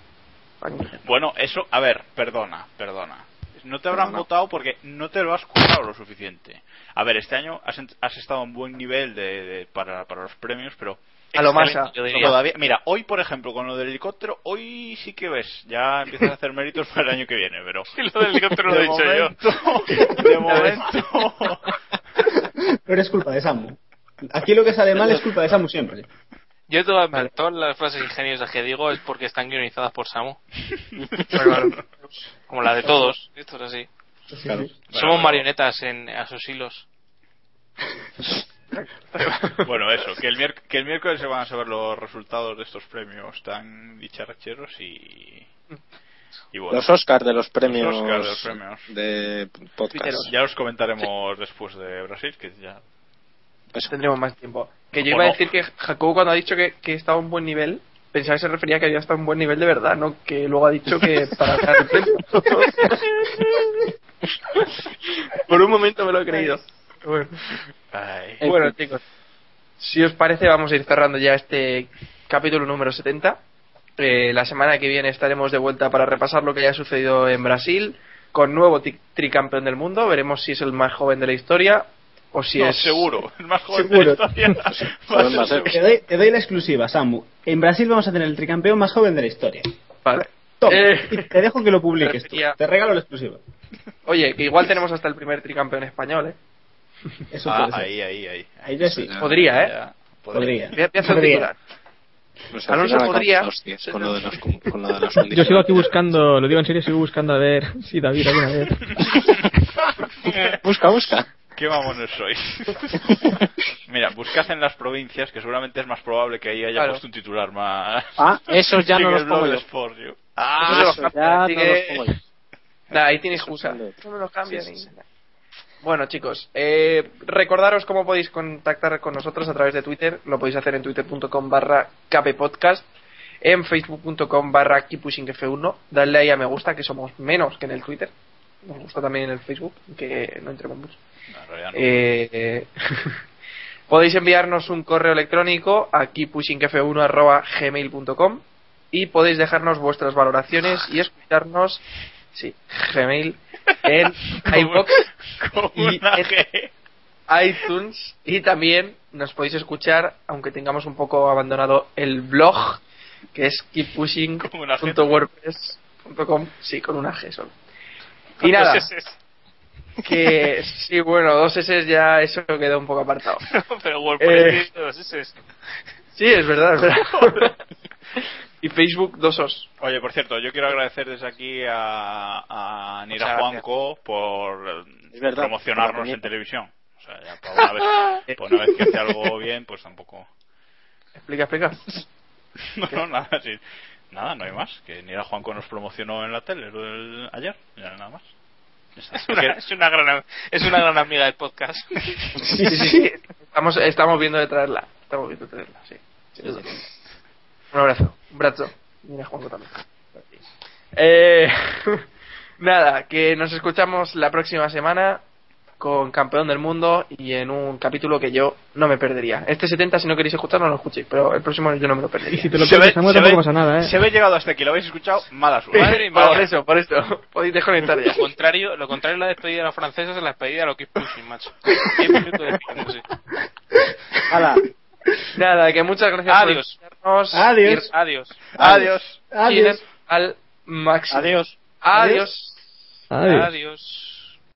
Bueno, eso, a ver, perdona, perdona. No te habrán votado porque no te lo has currado lo suficiente. A ver, este año has, has estado a un buen nivel de, de- para, para los premios, pero A lo diría. todavía- mira, hoy por ejemplo con lo del helicóptero, hoy sí que ves, ya empiezas a hacer méritos para el año que viene, pero Y lo del helicóptero lo de he dicho yo. momento, de momento, Pero es culpa de Samu. Aquí lo que sale mal es culpa de Samu siempre. Yo todas, todas las frases ingeniosas que digo es porque están guionizadas por Samu. Como la de todos. Esto es así. Claro. Somos Bueno, marionetas en, a sus hilos. Bueno, eso, que el, que el miércoles se van a saber los resultados de estos premios tan dicharracheros y. y bueno. Los Oscars de los premios, Los Oscars de los premios. de podcast. Ya os comentaremos después de Brasil, que ya. Tendremos más tiempo. Que yo iba a decir que Jacobo cuando ha dicho que, que estaba a un buen nivel, pensaba que se refería a que había estado a un buen nivel de verdad, no que luego ha dicho que para ganar el premio. Por un momento me lo he creído. Bueno. Chicos, si os parece, vamos a ir cerrando ya este capítulo número 70. Eh, la semana que viene estaremos de vuelta para repasar lo que haya sucedido en Brasil con nuevo tri- tricampeón del mundo. Veremos si es el más joven de la historia o si No, es. seguro, el más joven Seguro. de la historia. Va a ser Te doy, te doy la exclusiva, Samu. En Brasil vamos a tener el tricampeón más joven de la historia. Vale. Toma, Eh. y te dejo que lo publiques. tú. Te regalo la exclusiva. Oye, que igual tenemos hasta el primer tricampeón español, ¿eh? Eso Ah, puede ser. ahí, ahí, ahí. Ahí ya sí. Podría, ¿eh? Ya, Podría. Voy a hacer Podría. Alonso podría. hostias con lo de los, con lo de los Yo sigo aquí buscando, lo digo en serio, sigo buscando a ver si David alguna vez. busca, busca. Qué mamones sois. Mira, buscad en las provincias, que seguramente es más probable que ahí haya Claro. puesto un titular más. Ah, esos ya no los pongo yo. Sport, yo. Ah, Eso eso ya así no que- los pongo yo. Ahí tienes excusa. No me lo cambian. y- Bueno, chicos, eh, recordaros cómo podéis contactar con nosotros a través de Twitter. Lo podéis hacer en twitter.com barra kppodcast, en facebook.com barra keeppushingf1. Dadle ahí a me gusta, que somos menos que en el Twitter. Nos gusta también en el Facebook, que no entremos mucho. No, no. Eh, podéis enviarnos un correo electrónico a keeppushingf1.gmail.com y podéis dejarnos vuestras valoraciones y escucharnos sí, Gmail en iBox y en iTunes y también nos podéis escuchar aunque tengamos un poco abandonado el blog que es keeppushing.wordpress.com sí, con una G solo y ¿Cuántos nada, S? Que sí, bueno, dos S ya eso quedó un poco apartado. Pero WordPress Eh. tiene dos S. Sí, es verdad, es verdad. y Facebook, dos Os. Oye, por cierto, yo quiero agradecer desde aquí a, a Nira Juanco por verdad, promocionarnos en televisión. O sea, ya por una, vez, por una vez que hace algo bien, pues tampoco. Explica, explica. No, no, nada, sí. Nada, no hay más. Que Nira Juanco nos promocionó en la tele ayer. Ya nada más. Es una, es una gran, es una gran amiga del podcast. Sí, sí, sí. Estamos, estamos viendo de traerla. Estamos viendo de traerla, sí. Un abrazo, un brazo. Mira, Juanco también. Eh, nada, que nos escuchamos la próxima semana con Campeón del Mundo y en un capítulo que yo no me perdería. Este 70, si no queréis escucharlo, no lo escuchéis, pero el próximo yo no me lo Y perdería. si te lo Se ve- pierdes, se tampoco ve- pasa nada, ¿eh? Si habéis llegado hasta aquí y lo habéis escuchado, mala suerte. Madre mía. Por eso, por eso. Podéis desconectar ya. Lo contrario, lo contrario es la despedida de los franceses es la despedida de los Keep Pushing, macho. Diez minutos despidiéndose. Hala. Nada, que muchas gracias Adiós. por. Adiós. Y Adiós. Adiós. Adiós. al máximo. Adiós. Adiós. Adiós. Adiós.